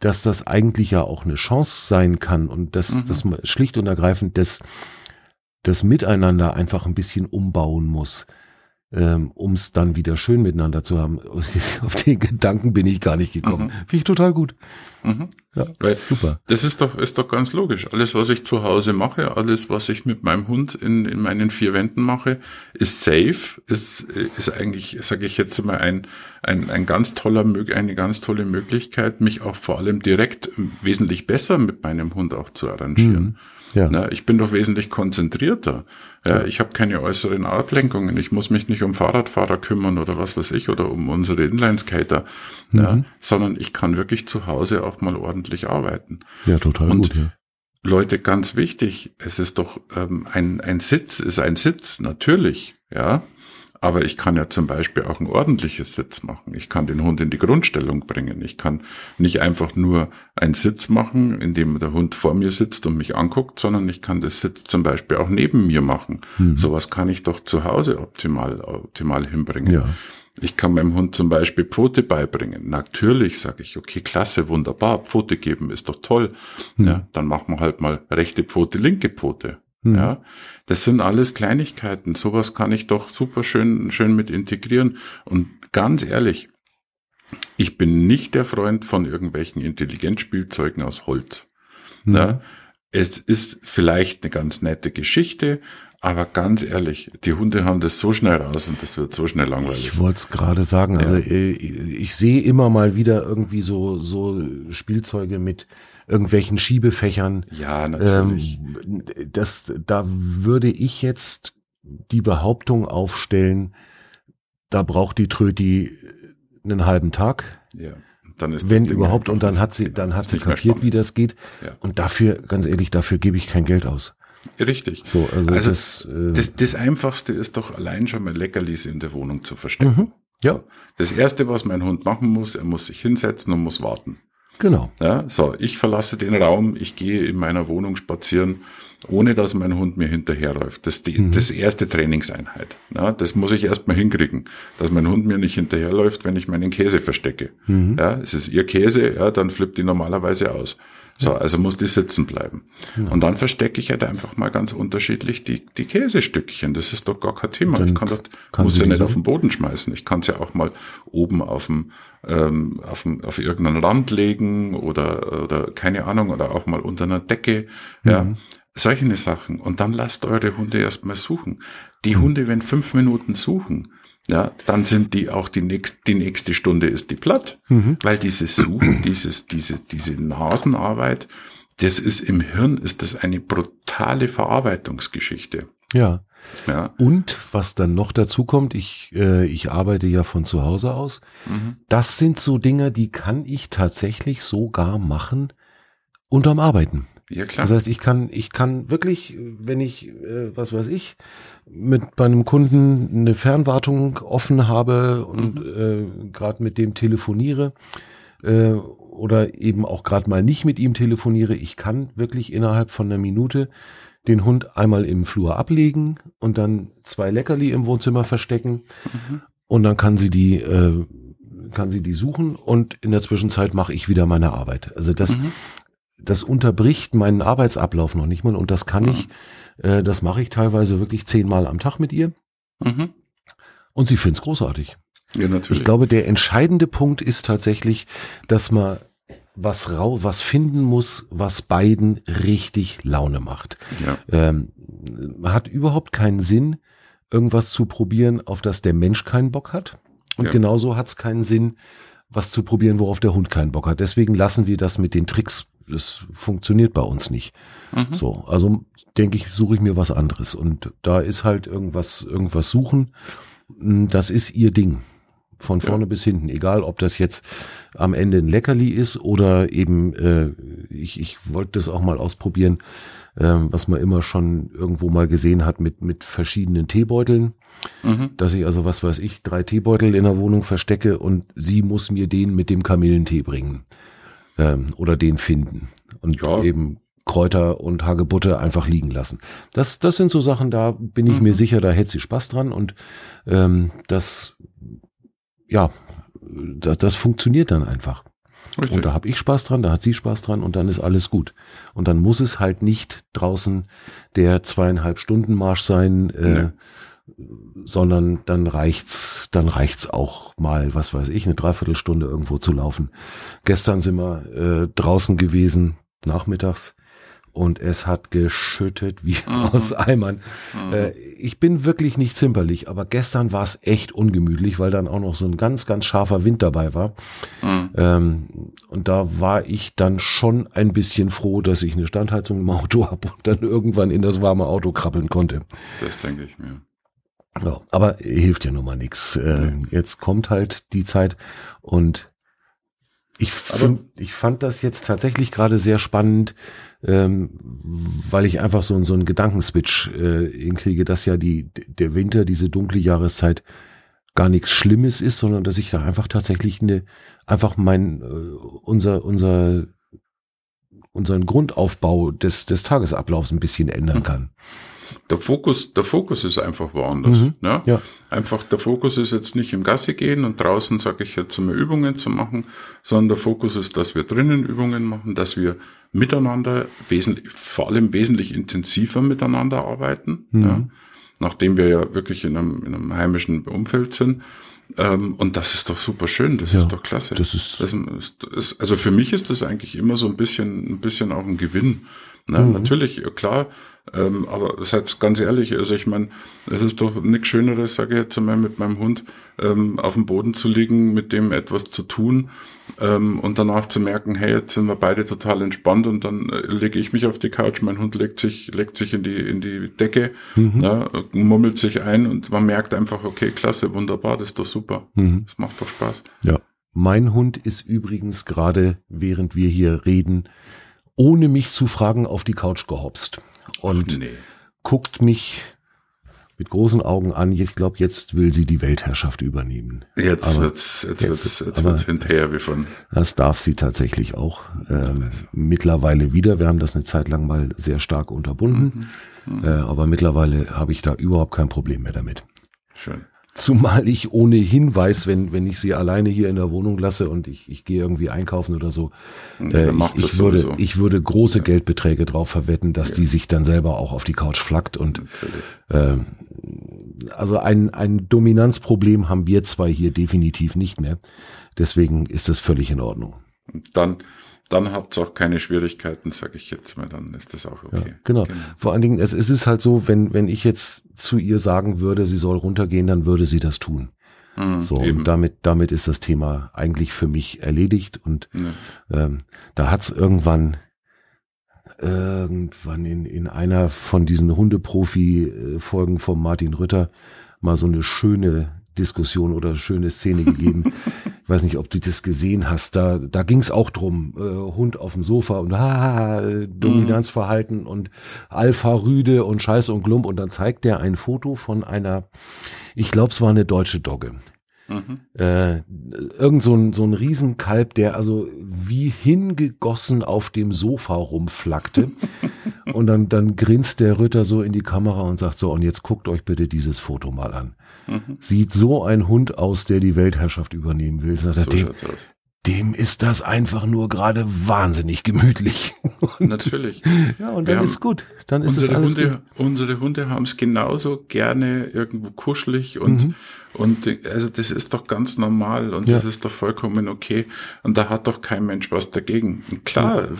dass das eigentlich ja auch eine Chance sein kann und dass, Mhm. dass man schlicht und ergreifend das, das Miteinander einfach ein bisschen umbauen muss, ähm, um es dann wieder schön miteinander zu haben. Auf den Gedanken bin ich gar nicht gekommen. Mhm. Finde ich total gut. Mhm. Ja, Weil- super. Das ist doch, ist doch ganz logisch. Alles, was ich zu Hause mache, alles, was ich mit meinem Hund in, in meinen vier Wänden mache, ist safe, ist, ist eigentlich, sage ich jetzt mal, ein, ein, ein ganz toller, eine ganz tolle Möglichkeit, mich auch vor allem direkt wesentlich besser mit meinem Hund auch zu arrangieren. Mhm. Ja. Na, ich bin doch wesentlich konzentrierter. Ja, ich habe keine äußeren Ablenkungen. Ich muss mich nicht um Fahrradfahrer kümmern oder was weiß ich oder um unsere Inlineskater, ja, sondern ich kann wirklich zu Hause auch mal ordentlich arbeiten. ja, total Und- gut. Ja. Leute, ganz wichtig, es ist doch ähm, ein, ein Sitz, ist ein Sitz, natürlich, ja. Aber ich kann ja zum Beispiel auch ein ordentliches Sitz machen. Ich kann den Hund in die Grundstellung bringen. Ich kann nicht einfach nur einen Sitz machen, in dem der Hund vor mir sitzt und mich anguckt, sondern ich kann das Sitz zum Beispiel auch neben mir machen. Mhm. Sowas kann ich doch zu Hause optimal, optimal hinbringen. Ja. Ich kann meinem Hund zum Beispiel Pfote beibringen. Natürlich sage ich, okay, klasse, wunderbar, Pfote geben ist doch toll. Ja, dann machen wir halt mal rechte Pfote, linke Pfote. Mhm. Ja, das sind alles Kleinigkeiten. Sowas kann ich doch super schön, schön mit integrieren. Und ganz ehrlich, ich bin nicht der Freund von irgendwelchen Intelligenzspielzeugen aus Holz. Mhm. Ja, es ist vielleicht eine ganz nette Geschichte, aber ganz ehrlich, die Hunde haben das so schnell raus und das wird so schnell langweilig. Ich wollte es gerade sagen. Also äh, ich sehe immer mal wieder irgendwie so so Spielzeuge mit irgendwelchen Schiebefächern. Ja, natürlich. Ähm, das, da würde ich jetzt die Behauptung aufstellen, da braucht die Tröti einen halben Tag, ja. Dann ist das wenn überhaupt, und dann nicht- hat sie, dann hat sie kapiert, wie das geht. Ja. Und dafür, ganz ehrlich, dafür gebe ich kein Geld aus. Richtig. So, also, Also, das, äh, Das, das Einfachste ist doch allein schon mal Leckerlis in der Wohnung zu verstecken. mhm. ja, Das Erste, was mein Hund machen muss, er muss sich hinsetzen und muss warten. Genau. Ja, so, ich verlasse den Raum, ich gehe in meiner Wohnung spazieren, ohne dass mein Hund mir hinterherläuft. Das ist die, das erste Trainingseinheit. Ja, das muss ich erstmal hinkriegen, dass mein Hund mir nicht hinterherläuft, wenn ich meinen Käse verstecke. Ja, es ist ihr Käse, ja, dann flippt die normalerweise aus. So, also muss die sitzen bleiben. Und dann verstecke ich halt einfach mal ganz unterschiedlich die, die Käsestückchen. Das ist doch gar kein Thema. Dann ich kann dort, kann muss sie ja nicht auf den Boden schmeißen. Ich kann es ja auch mal oben auf dem, ähm, auf, auf irgendeinen Rand legen oder, oder keine Ahnung, oder auch mal unter einer Decke. Ja, solche Sachen. Und dann lasst eure Hunde erstmal suchen. Die Hunde, wenn fünf Minuten suchen, ja, dann sind die auch die nächste, die nächste Stunde ist die platt. Weil dieses Suchen, dieses, diese, diese Nasenarbeit, das ist im Hirn, ist das eine brutale Verarbeitungsgeschichte. Ja. Ja. Und was dann noch dazu kommt, ich, äh, ich arbeite ja von zu Hause aus. Mhm. Das sind so Dinge, die kann ich tatsächlich sogar machen unterm Arbeiten. Ja, klar. Das heißt, ich kann, ich kann wirklich, wenn ich, äh, was weiß ich, mit bei einem Kunden eine Fernwartung offen habe und äh, gerade mit dem telefoniere äh, oder eben auch gerade mal nicht mit ihm telefoniere, ich kann wirklich innerhalb von einer Minute den Hund einmal im Flur ablegen und dann zwei Leckerli im Wohnzimmer verstecken und dann kann sie die äh, kann sie die suchen und in der Zwischenzeit mache ich wieder meine Arbeit. Also das Mhm. das unterbricht meinen Arbeitsablauf noch nicht mal und das kann ich, äh, das mache ich teilweise wirklich zehnmal am Tag mit ihr Mhm. und sie findet es großartig. Ja, natürlich. Ich glaube, der entscheidende Punkt ist tatsächlich, dass man was rau, was finden muss, was beiden richtig Laune macht. ja. Ähm, hat überhaupt keinen Sinn, irgendwas zu probieren, auf das der Mensch keinen Bock hat. Und Ja. genauso hat es keinen Sinn, was zu probieren, worauf der Hund keinen Bock hat. Deswegen lassen wir das mit den Tricks. Das funktioniert bei uns nicht. Mhm. So, also denke ich, suche ich mir was anderes. Und da ist halt irgendwas, irgendwas suchen. Mm, Das ist ihr Ding. Von Ja. vorne bis hinten. Egal, ob das jetzt am Ende ein Leckerli ist oder eben, äh, ich, ich wollte das auch mal ausprobieren, ähm, was man immer schon irgendwo mal gesehen hat mit, mit verschiedenen Teebeuteln. Mhm. Dass ich also, was weiß ich, drei Teebeutel in der Wohnung verstecke und sie muss mir den mit dem Kamillentee bringen. Ähm, oder den finden. Und Ja. eben Kräuter und Hagebutte einfach liegen lassen. Das, das sind so Sachen, da bin ich Mhm. mir sicher, da hätte sie Spaß dran und ähm, das, ja, das, das funktioniert dann einfach. Richtig. Und da habe ich Spaß dran, da hat sie Spaß dran und dann ist alles gut. Und dann muss es halt nicht draußen der zweieinhalb Stunden Marsch sein, äh, nee. sondern dann reicht's, dann reicht's auch mal, was weiß ich, eine Dreiviertelstunde irgendwo zu laufen. Gestern sind wir äh, draußen gewesen, nachmittags und es hat geschüttet wie mhm. aus Eimern. Mhm. Äh, ich bin wirklich nicht zimperlich, aber gestern war es echt ungemütlich, weil dann auch noch so ein ganz, ganz scharfer Wind dabei war. Mhm. Ähm, und da war ich dann schon ein bisschen froh, dass ich eine Standheizung im Auto habe und dann irgendwann in das warme Auto krabbeln konnte. Das denke ich mir. Ja, aber hilft ja nun mal nichts. Äh, jetzt kommt halt die Zeit und ich, find, ich fand das jetzt tatsächlich gerade sehr spannend, ähm, weil ich einfach so, so einen Gedankenswitch äh, hinkriege, dass ja die, der Winter, diese dunkle Jahreszeit gar nichts Schlimmes ist, sondern dass ich da einfach tatsächlich eine, einfach mein, äh, unser, unser, unseren Grundaufbau des, des Tagesablaufs ein bisschen ändern hm. Der Fokus, der Fokus ist einfach woanders. Mhm, ne? ja. Einfach der Fokus ist jetzt nicht im Gasse gehen und draußen sage ich jetzt mal Übungen zu machen, sondern der Fokus ist, dass wir drinnen Übungen machen, dass wir miteinander wesentlich, vor allem wesentlich intensiver miteinander arbeiten, mhm. ja, nachdem wir ja wirklich in einem, in einem heimischen Umfeld sind. Ähm, und das ist doch super schön, das ja, ist doch klasse. Das ist, das ist, also für mich ist das eigentlich immer so ein bisschen, ein bisschen auch ein Gewinn. Ne? Mhm. Natürlich, klar, ähm, aber seid ganz ehrlich, also ich meine, es ist doch nichts Schöneres, sage ich jetzt einmal, mit meinem Hund ähm, auf dem Boden zu liegen, mit dem etwas zu tun ähm, und danach zu merken, hey, jetzt sind wir beide total entspannt und dann äh, lege ich mich auf die Couch, mein Hund legt sich, legt sich in die, in die Decke, mhm. ja, mummelt sich ein und man merkt einfach, okay, klasse, wunderbar, das ist doch super. Mhm. Das macht doch Spaß. Ja. Mein Hund ist übrigens gerade, während wir hier reden, ohne mich zu fragen, auf die Couch gehopst und nee. guckt mich mit großen Augen an. Ich glaube, jetzt will sie die Weltherrschaft übernehmen. Jetzt aber wird's, jetzt, jetzt wird's, jetzt wird's hinterher wie von. Das darf sie tatsächlich auch ähm, mittlerweile wieder. Wir haben das eine Zeit lang mal sehr stark unterbunden, mhm. Mhm. Äh, aber mittlerweile habe ich da überhaupt kein Problem mehr damit. Schön. Zumal ich ohnehin weiß, wenn, wenn ich sie alleine hier in der Wohnung lasse und ich, ich gehe irgendwie einkaufen oder so, äh, ich, ich würde, ich würde große ja. Geldbeträge drauf verwetten, dass ja. die sich dann selber auch auf die Couch flackt und äh, also ein, ein Dominanzproblem haben wir zwei hier definitiv nicht mehr. Deswegen ist das völlig in Ordnung. Dann dann habt ihr auch keine Schwierigkeiten, sage ich jetzt mal, dann ist das auch okay. Ja, genau. genau. Vor allen Dingen, es, es ist halt so, wenn, wenn ich jetzt zu ihr sagen würde, sie soll runtergehen, dann würde sie das tun. Mhm, so, eben. und damit, damit ist das Thema eigentlich für mich erledigt. Und ja. ähm, da hat's irgendwann, irgendwann in, in einer von diesen Hundeprofi-Folgen von Martin Rütter mal so eine schöne Diskussion oder schöne Szene gegeben. ich weiß nicht, ob du das gesehen hast. Da, da ging es auch drum, äh, Hund auf dem Sofa und ah, Dominanzverhalten mhm. und Alpha Rüde und Scheiße und Glump. Und dann zeigt der ein Foto von einer, ich glaube, es war eine deutsche Dogge. Mhm. Äh, irgend so ein, so ein Riesenkalb, der also wie hingegossen auf dem Sofa rumflackte. und dann, dann grinst der Ritter so in die Kamera und sagt so, und jetzt guckt euch bitte dieses Foto mal an. Mhm. Sieht so ein Hund aus, der die Weltherrschaft übernehmen will. Sagt so dem, dem ist das einfach nur gerade wahnsinnig gemütlich. Und, Natürlich. Ja, und dann ist gut. Dann ist es alles Hunde, gut. Unsere Hunde haben es genauso gerne irgendwo kuschelig und mhm. Und also das ist doch ganz normal und ja. das ist doch vollkommen okay. Und da hat doch kein Mensch was dagegen. Und klar, ja.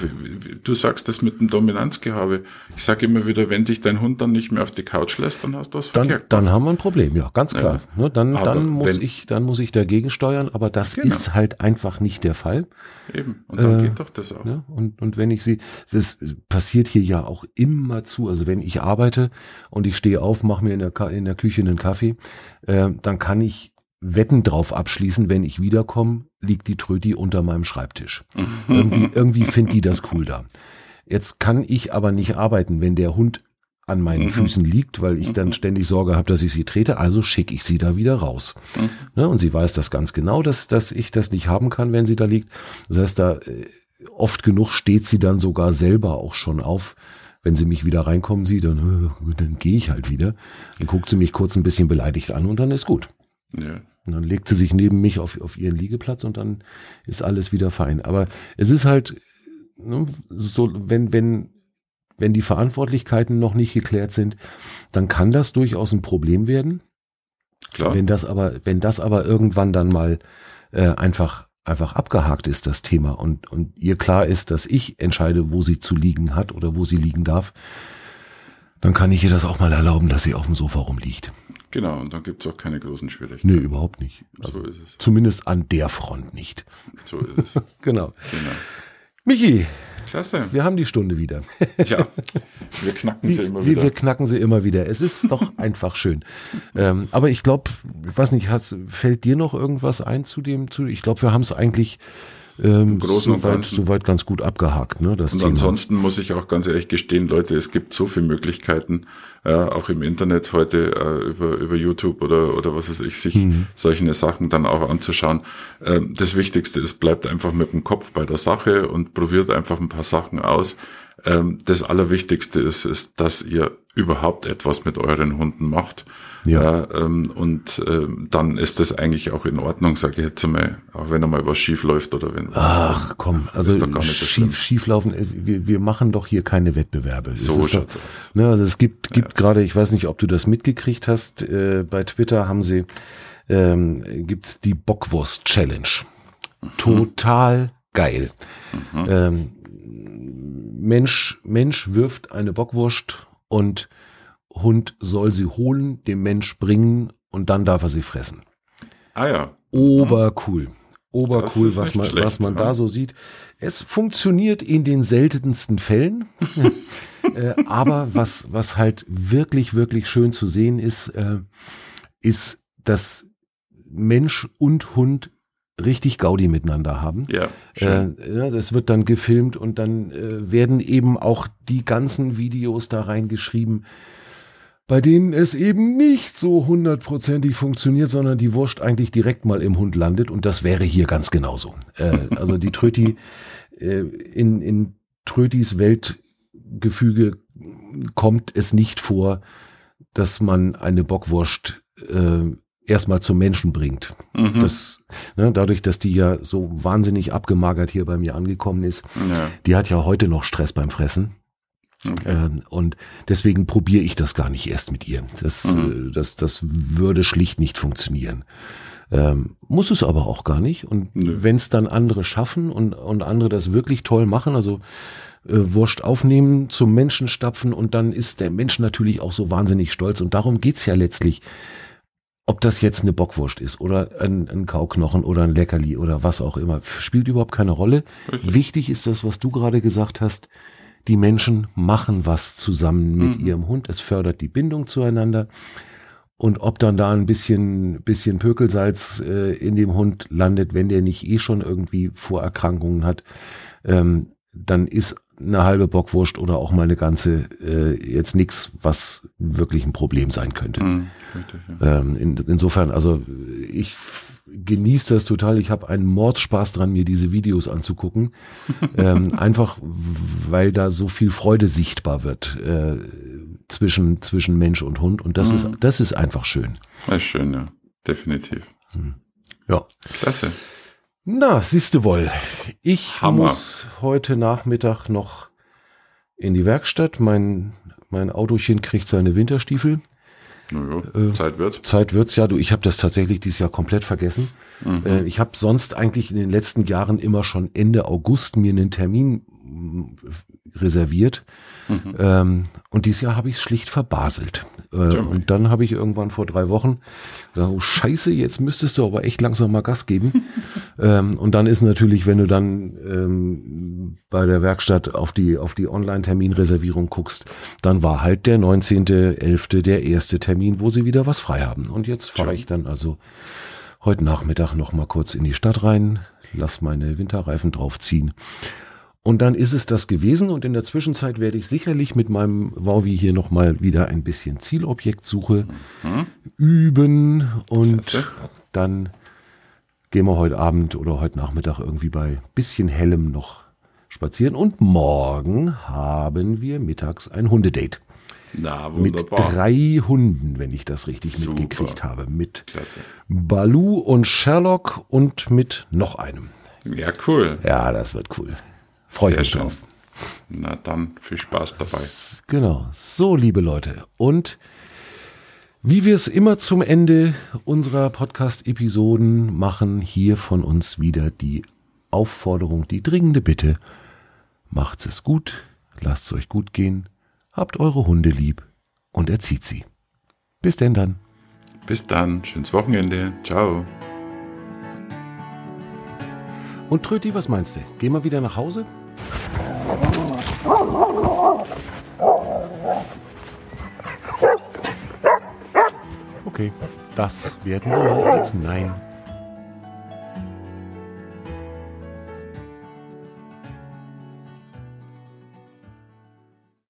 du sagst das mit dem Dominanzgehabe. Ich sage immer wieder, wenn sich dein Hund dann nicht mehr auf die Couch lässt, dann hast du was dann, verkehrt. Dann haben wir ein Problem, ja, ganz klar. Ja. Ne, dann, dann muss wenn, ich, dann muss ich dagegen steuern, aber das genau. ist halt einfach nicht der Fall. Eben. Und dann äh, geht doch das auch. Ne? Und, und wenn ich sie, es passiert hier ja auch immer zu, also wenn ich arbeite und ich stehe auf, mache mir in der, in der Küche einen Kaffee, äh, dann kann ich Wetten drauf abschließen, wenn ich wiederkomme, liegt die Tröti unter meinem Schreibtisch. irgendwie irgendwie findet die das cool da. Jetzt kann ich aber nicht arbeiten, wenn der Hund an meinen mhm. Füßen liegt, weil ich dann ständig Sorge habe, dass ich sie trete, also schicke ich sie da wieder raus. Mhm. Und sie weiß das ganz genau, dass, dass ich das nicht haben kann, wenn sie da liegt. Das heißt, da äh, oft genug steht sie dann sogar selber auch schon auf, wenn sie mich wieder reinkommen sieht, dann, äh, dann gehe ich halt wieder. Dann guckt sie mich kurz ein bisschen beleidigt an und dann ist gut. Ja, Und dann legt sie sich neben mich auf, auf ihren Liegeplatz und dann ist alles wieder fein. Aber es ist halt ne, so, wenn, wenn, wenn die Verantwortlichkeiten noch nicht geklärt sind, dann kann das durchaus ein Problem werden. Klar. Wenn das aber, wenn das aber irgendwann dann mal äh, einfach einfach abgehakt ist das Thema und und ihr klar ist, dass ich entscheide, wo sie zu liegen hat oder wo sie liegen darf, dann kann ich ihr das auch mal erlauben, dass sie auf dem Sofa rumliegt. Genau, und dann gibt's auch keine großen Schwierigkeiten. Nee, überhaupt nicht. Also so ist es. Zumindest an der Front nicht. So ist es. genau. genau. Michi. Klasse. Wir haben die Stunde wieder. ja, wir knacken sie immer wieder. Wir knacken sie immer wieder. Es ist doch einfach schön. Ähm, aber ich glaube, ich weiß nicht, hat, fällt dir noch irgendwas ein zu dem? Zu, ich glaube, wir haben es eigentlich ähm, soweit, soweit ganz gut abgehakt. Ne, das und Thema. ansonsten muss ich auch ganz ehrlich gestehen, Leute, es gibt so viele Möglichkeiten, äh, auch im Internet heute äh, über, über YouTube oder, oder was weiß ich, sich mhm. solche Sachen dann auch anzuschauen. Ähm, das Wichtigste ist, bleibt einfach mit dem Kopf bei der Sache und probiert einfach ein paar Sachen aus. Ähm, das Allerwichtigste ist, ist, dass ihr überhaupt etwas mit euren Hunden macht ja. Äh, ähm, und äh, dann ist das eigentlich auch in Ordnung, sage ich jetzt einmal, auch wenn einmal was schief läuft oder wenn. Ach komm, also schief, schief laufen, äh, wir, wir machen doch hier keine Wettbewerbe. So schaut's doch, aus. Ne, also es gibt, gibt ja. gerade, ich weiß nicht, ob du das mitgekriegt hast, äh, bei Twitter haben sie, ähm, gibt's die Bockwurst Challenge. Mhm. Total geil. Mhm. Ähm, Mensch, Mensch wirft eine Bockwurst und Hund soll sie holen, dem Mensch bringen und dann darf er sie fressen. Ah ja. Obercool. Obercool, was man, schlecht, was man ja. da so sieht. Es funktioniert in den seltensten Fällen. äh, aber was, was halt wirklich, wirklich schön zu sehen ist, äh, ist, dass Mensch und Hund richtig Gaudi miteinander haben. Ja, schön. äh, ja, das wird dann gefilmt und dann äh, werden eben auch die ganzen Videos da reingeschrieben, bei denen es eben nicht so hundertprozentig funktioniert, sondern die Wurst eigentlich direkt mal im Hund landet und das wäre hier ganz genauso. Äh, also die Tröti äh, in, in Trötis Weltgefüge kommt es nicht vor, dass man eine Bockwurst äh, erstmal zum Menschen bringt. Mhm. Das, ne, dadurch, dass die ja so wahnsinnig abgemagert hier bei mir angekommen ist, ja. die hat ja heute noch Stress beim Fressen. Okay. Ähm, und deswegen probiere ich das gar nicht erst mit ihr. Das, mhm. äh, das, das würde schlicht nicht funktionieren. Ähm, muss es aber auch gar nicht. Und wenn es dann andere schaffen und, und andere das wirklich toll machen, also äh, Wurst aufnehmen, zum Menschen stapfen und dann ist der Mensch natürlich auch so wahnsinnig stolz. Und darum geht's ja letztlich. Ob das jetzt eine Bockwurst ist oder ein, ein Kauknochen oder ein Leckerli oder was auch immer, spielt überhaupt keine Rolle. Richtig. Wichtig ist das, was du gerade gesagt hast die Menschen machen was zusammen mit mhm. ihrem Hund. Es fördert die Bindung zueinander. Und ob dann da ein bisschen, bisschen Pökelsalz äh, in dem Hund landet, wenn der nicht eh schon irgendwie Vorerkrankungen hat, ähm, dann ist eine halbe Bockwurst oder auch mal eine ganze äh, jetzt nichts, was wirklich ein Problem sein könnte. Mhm, richtig, ja. ähm, in, insofern, also ich genieße das total. Ich habe einen Mordspaß dran, mir diese Videos anzugucken. ähm, einfach, weil da so viel Freude sichtbar wird äh, zwischen, zwischen Mensch und Hund. Und das, mhm. ist, das ist einfach schön. Das ist schön, ja. Definitiv. Mhm. Ja. Klasse. Na, siehste wohl. Ich Hammer. muss heute Nachmittag noch in die Werkstatt. Mein, mein Autochen kriegt seine Winterstiefel. Naja, äh, Zeit wird's. Zeit wird's, ja. Du, ich habe das tatsächlich dieses Jahr komplett vergessen. Mhm. Äh, ich habe sonst eigentlich in den letzten Jahren immer schon Ende August mir einen Termin reserviert. Mhm. Ähm, und dieses Jahr habe ich es schlicht verbaselt. Äh, und dann habe ich irgendwann vor drei Wochen gesagt, oh Scheiße, jetzt müsstest du aber echt langsam mal Gas geben. ähm, und dann ist natürlich, wenn du dann ähm, bei der Werkstatt auf die, auf die Online-Terminreservierung guckst, dann war halt der 19.11. der erste Termin, wo sie wieder was frei haben. Und jetzt fahre ich dann also heute Nachmittag noch mal kurz in die Stadt rein, lass meine Winterreifen draufziehen und dann ist es das gewesen und in der Zwischenzeit werde ich sicherlich mit meinem Wowi hier nochmal wieder ein bisschen Zielobjektsuche mhm. üben und dann gehen wir heute Abend oder heute Nachmittag irgendwie bei bisschen hellem noch spazieren und morgen haben wir mittags ein Hundedate. Na, mit wunderbar. drei Hunden, wenn ich das richtig Super. mitgekriegt habe. Mit Klasse. Balu und Sherlock und mit noch einem. Ja, cool. Ja, das wird cool. Freue ich mich schön. drauf. Na dann, viel Spaß dabei. Genau. So, liebe Leute. Und wie wir es immer zum Ende unserer Podcast-Episoden machen, hier von uns wieder die Aufforderung, die dringende Bitte. Macht's es gut, lasst es euch gut gehen, habt eure Hunde lieb und erzieht sie. Bis denn dann. Bis dann, schönes Wochenende. Ciao. Und Tröti, was meinst du? Gehen wir wieder nach Hause? Okay, das werden wir als Nein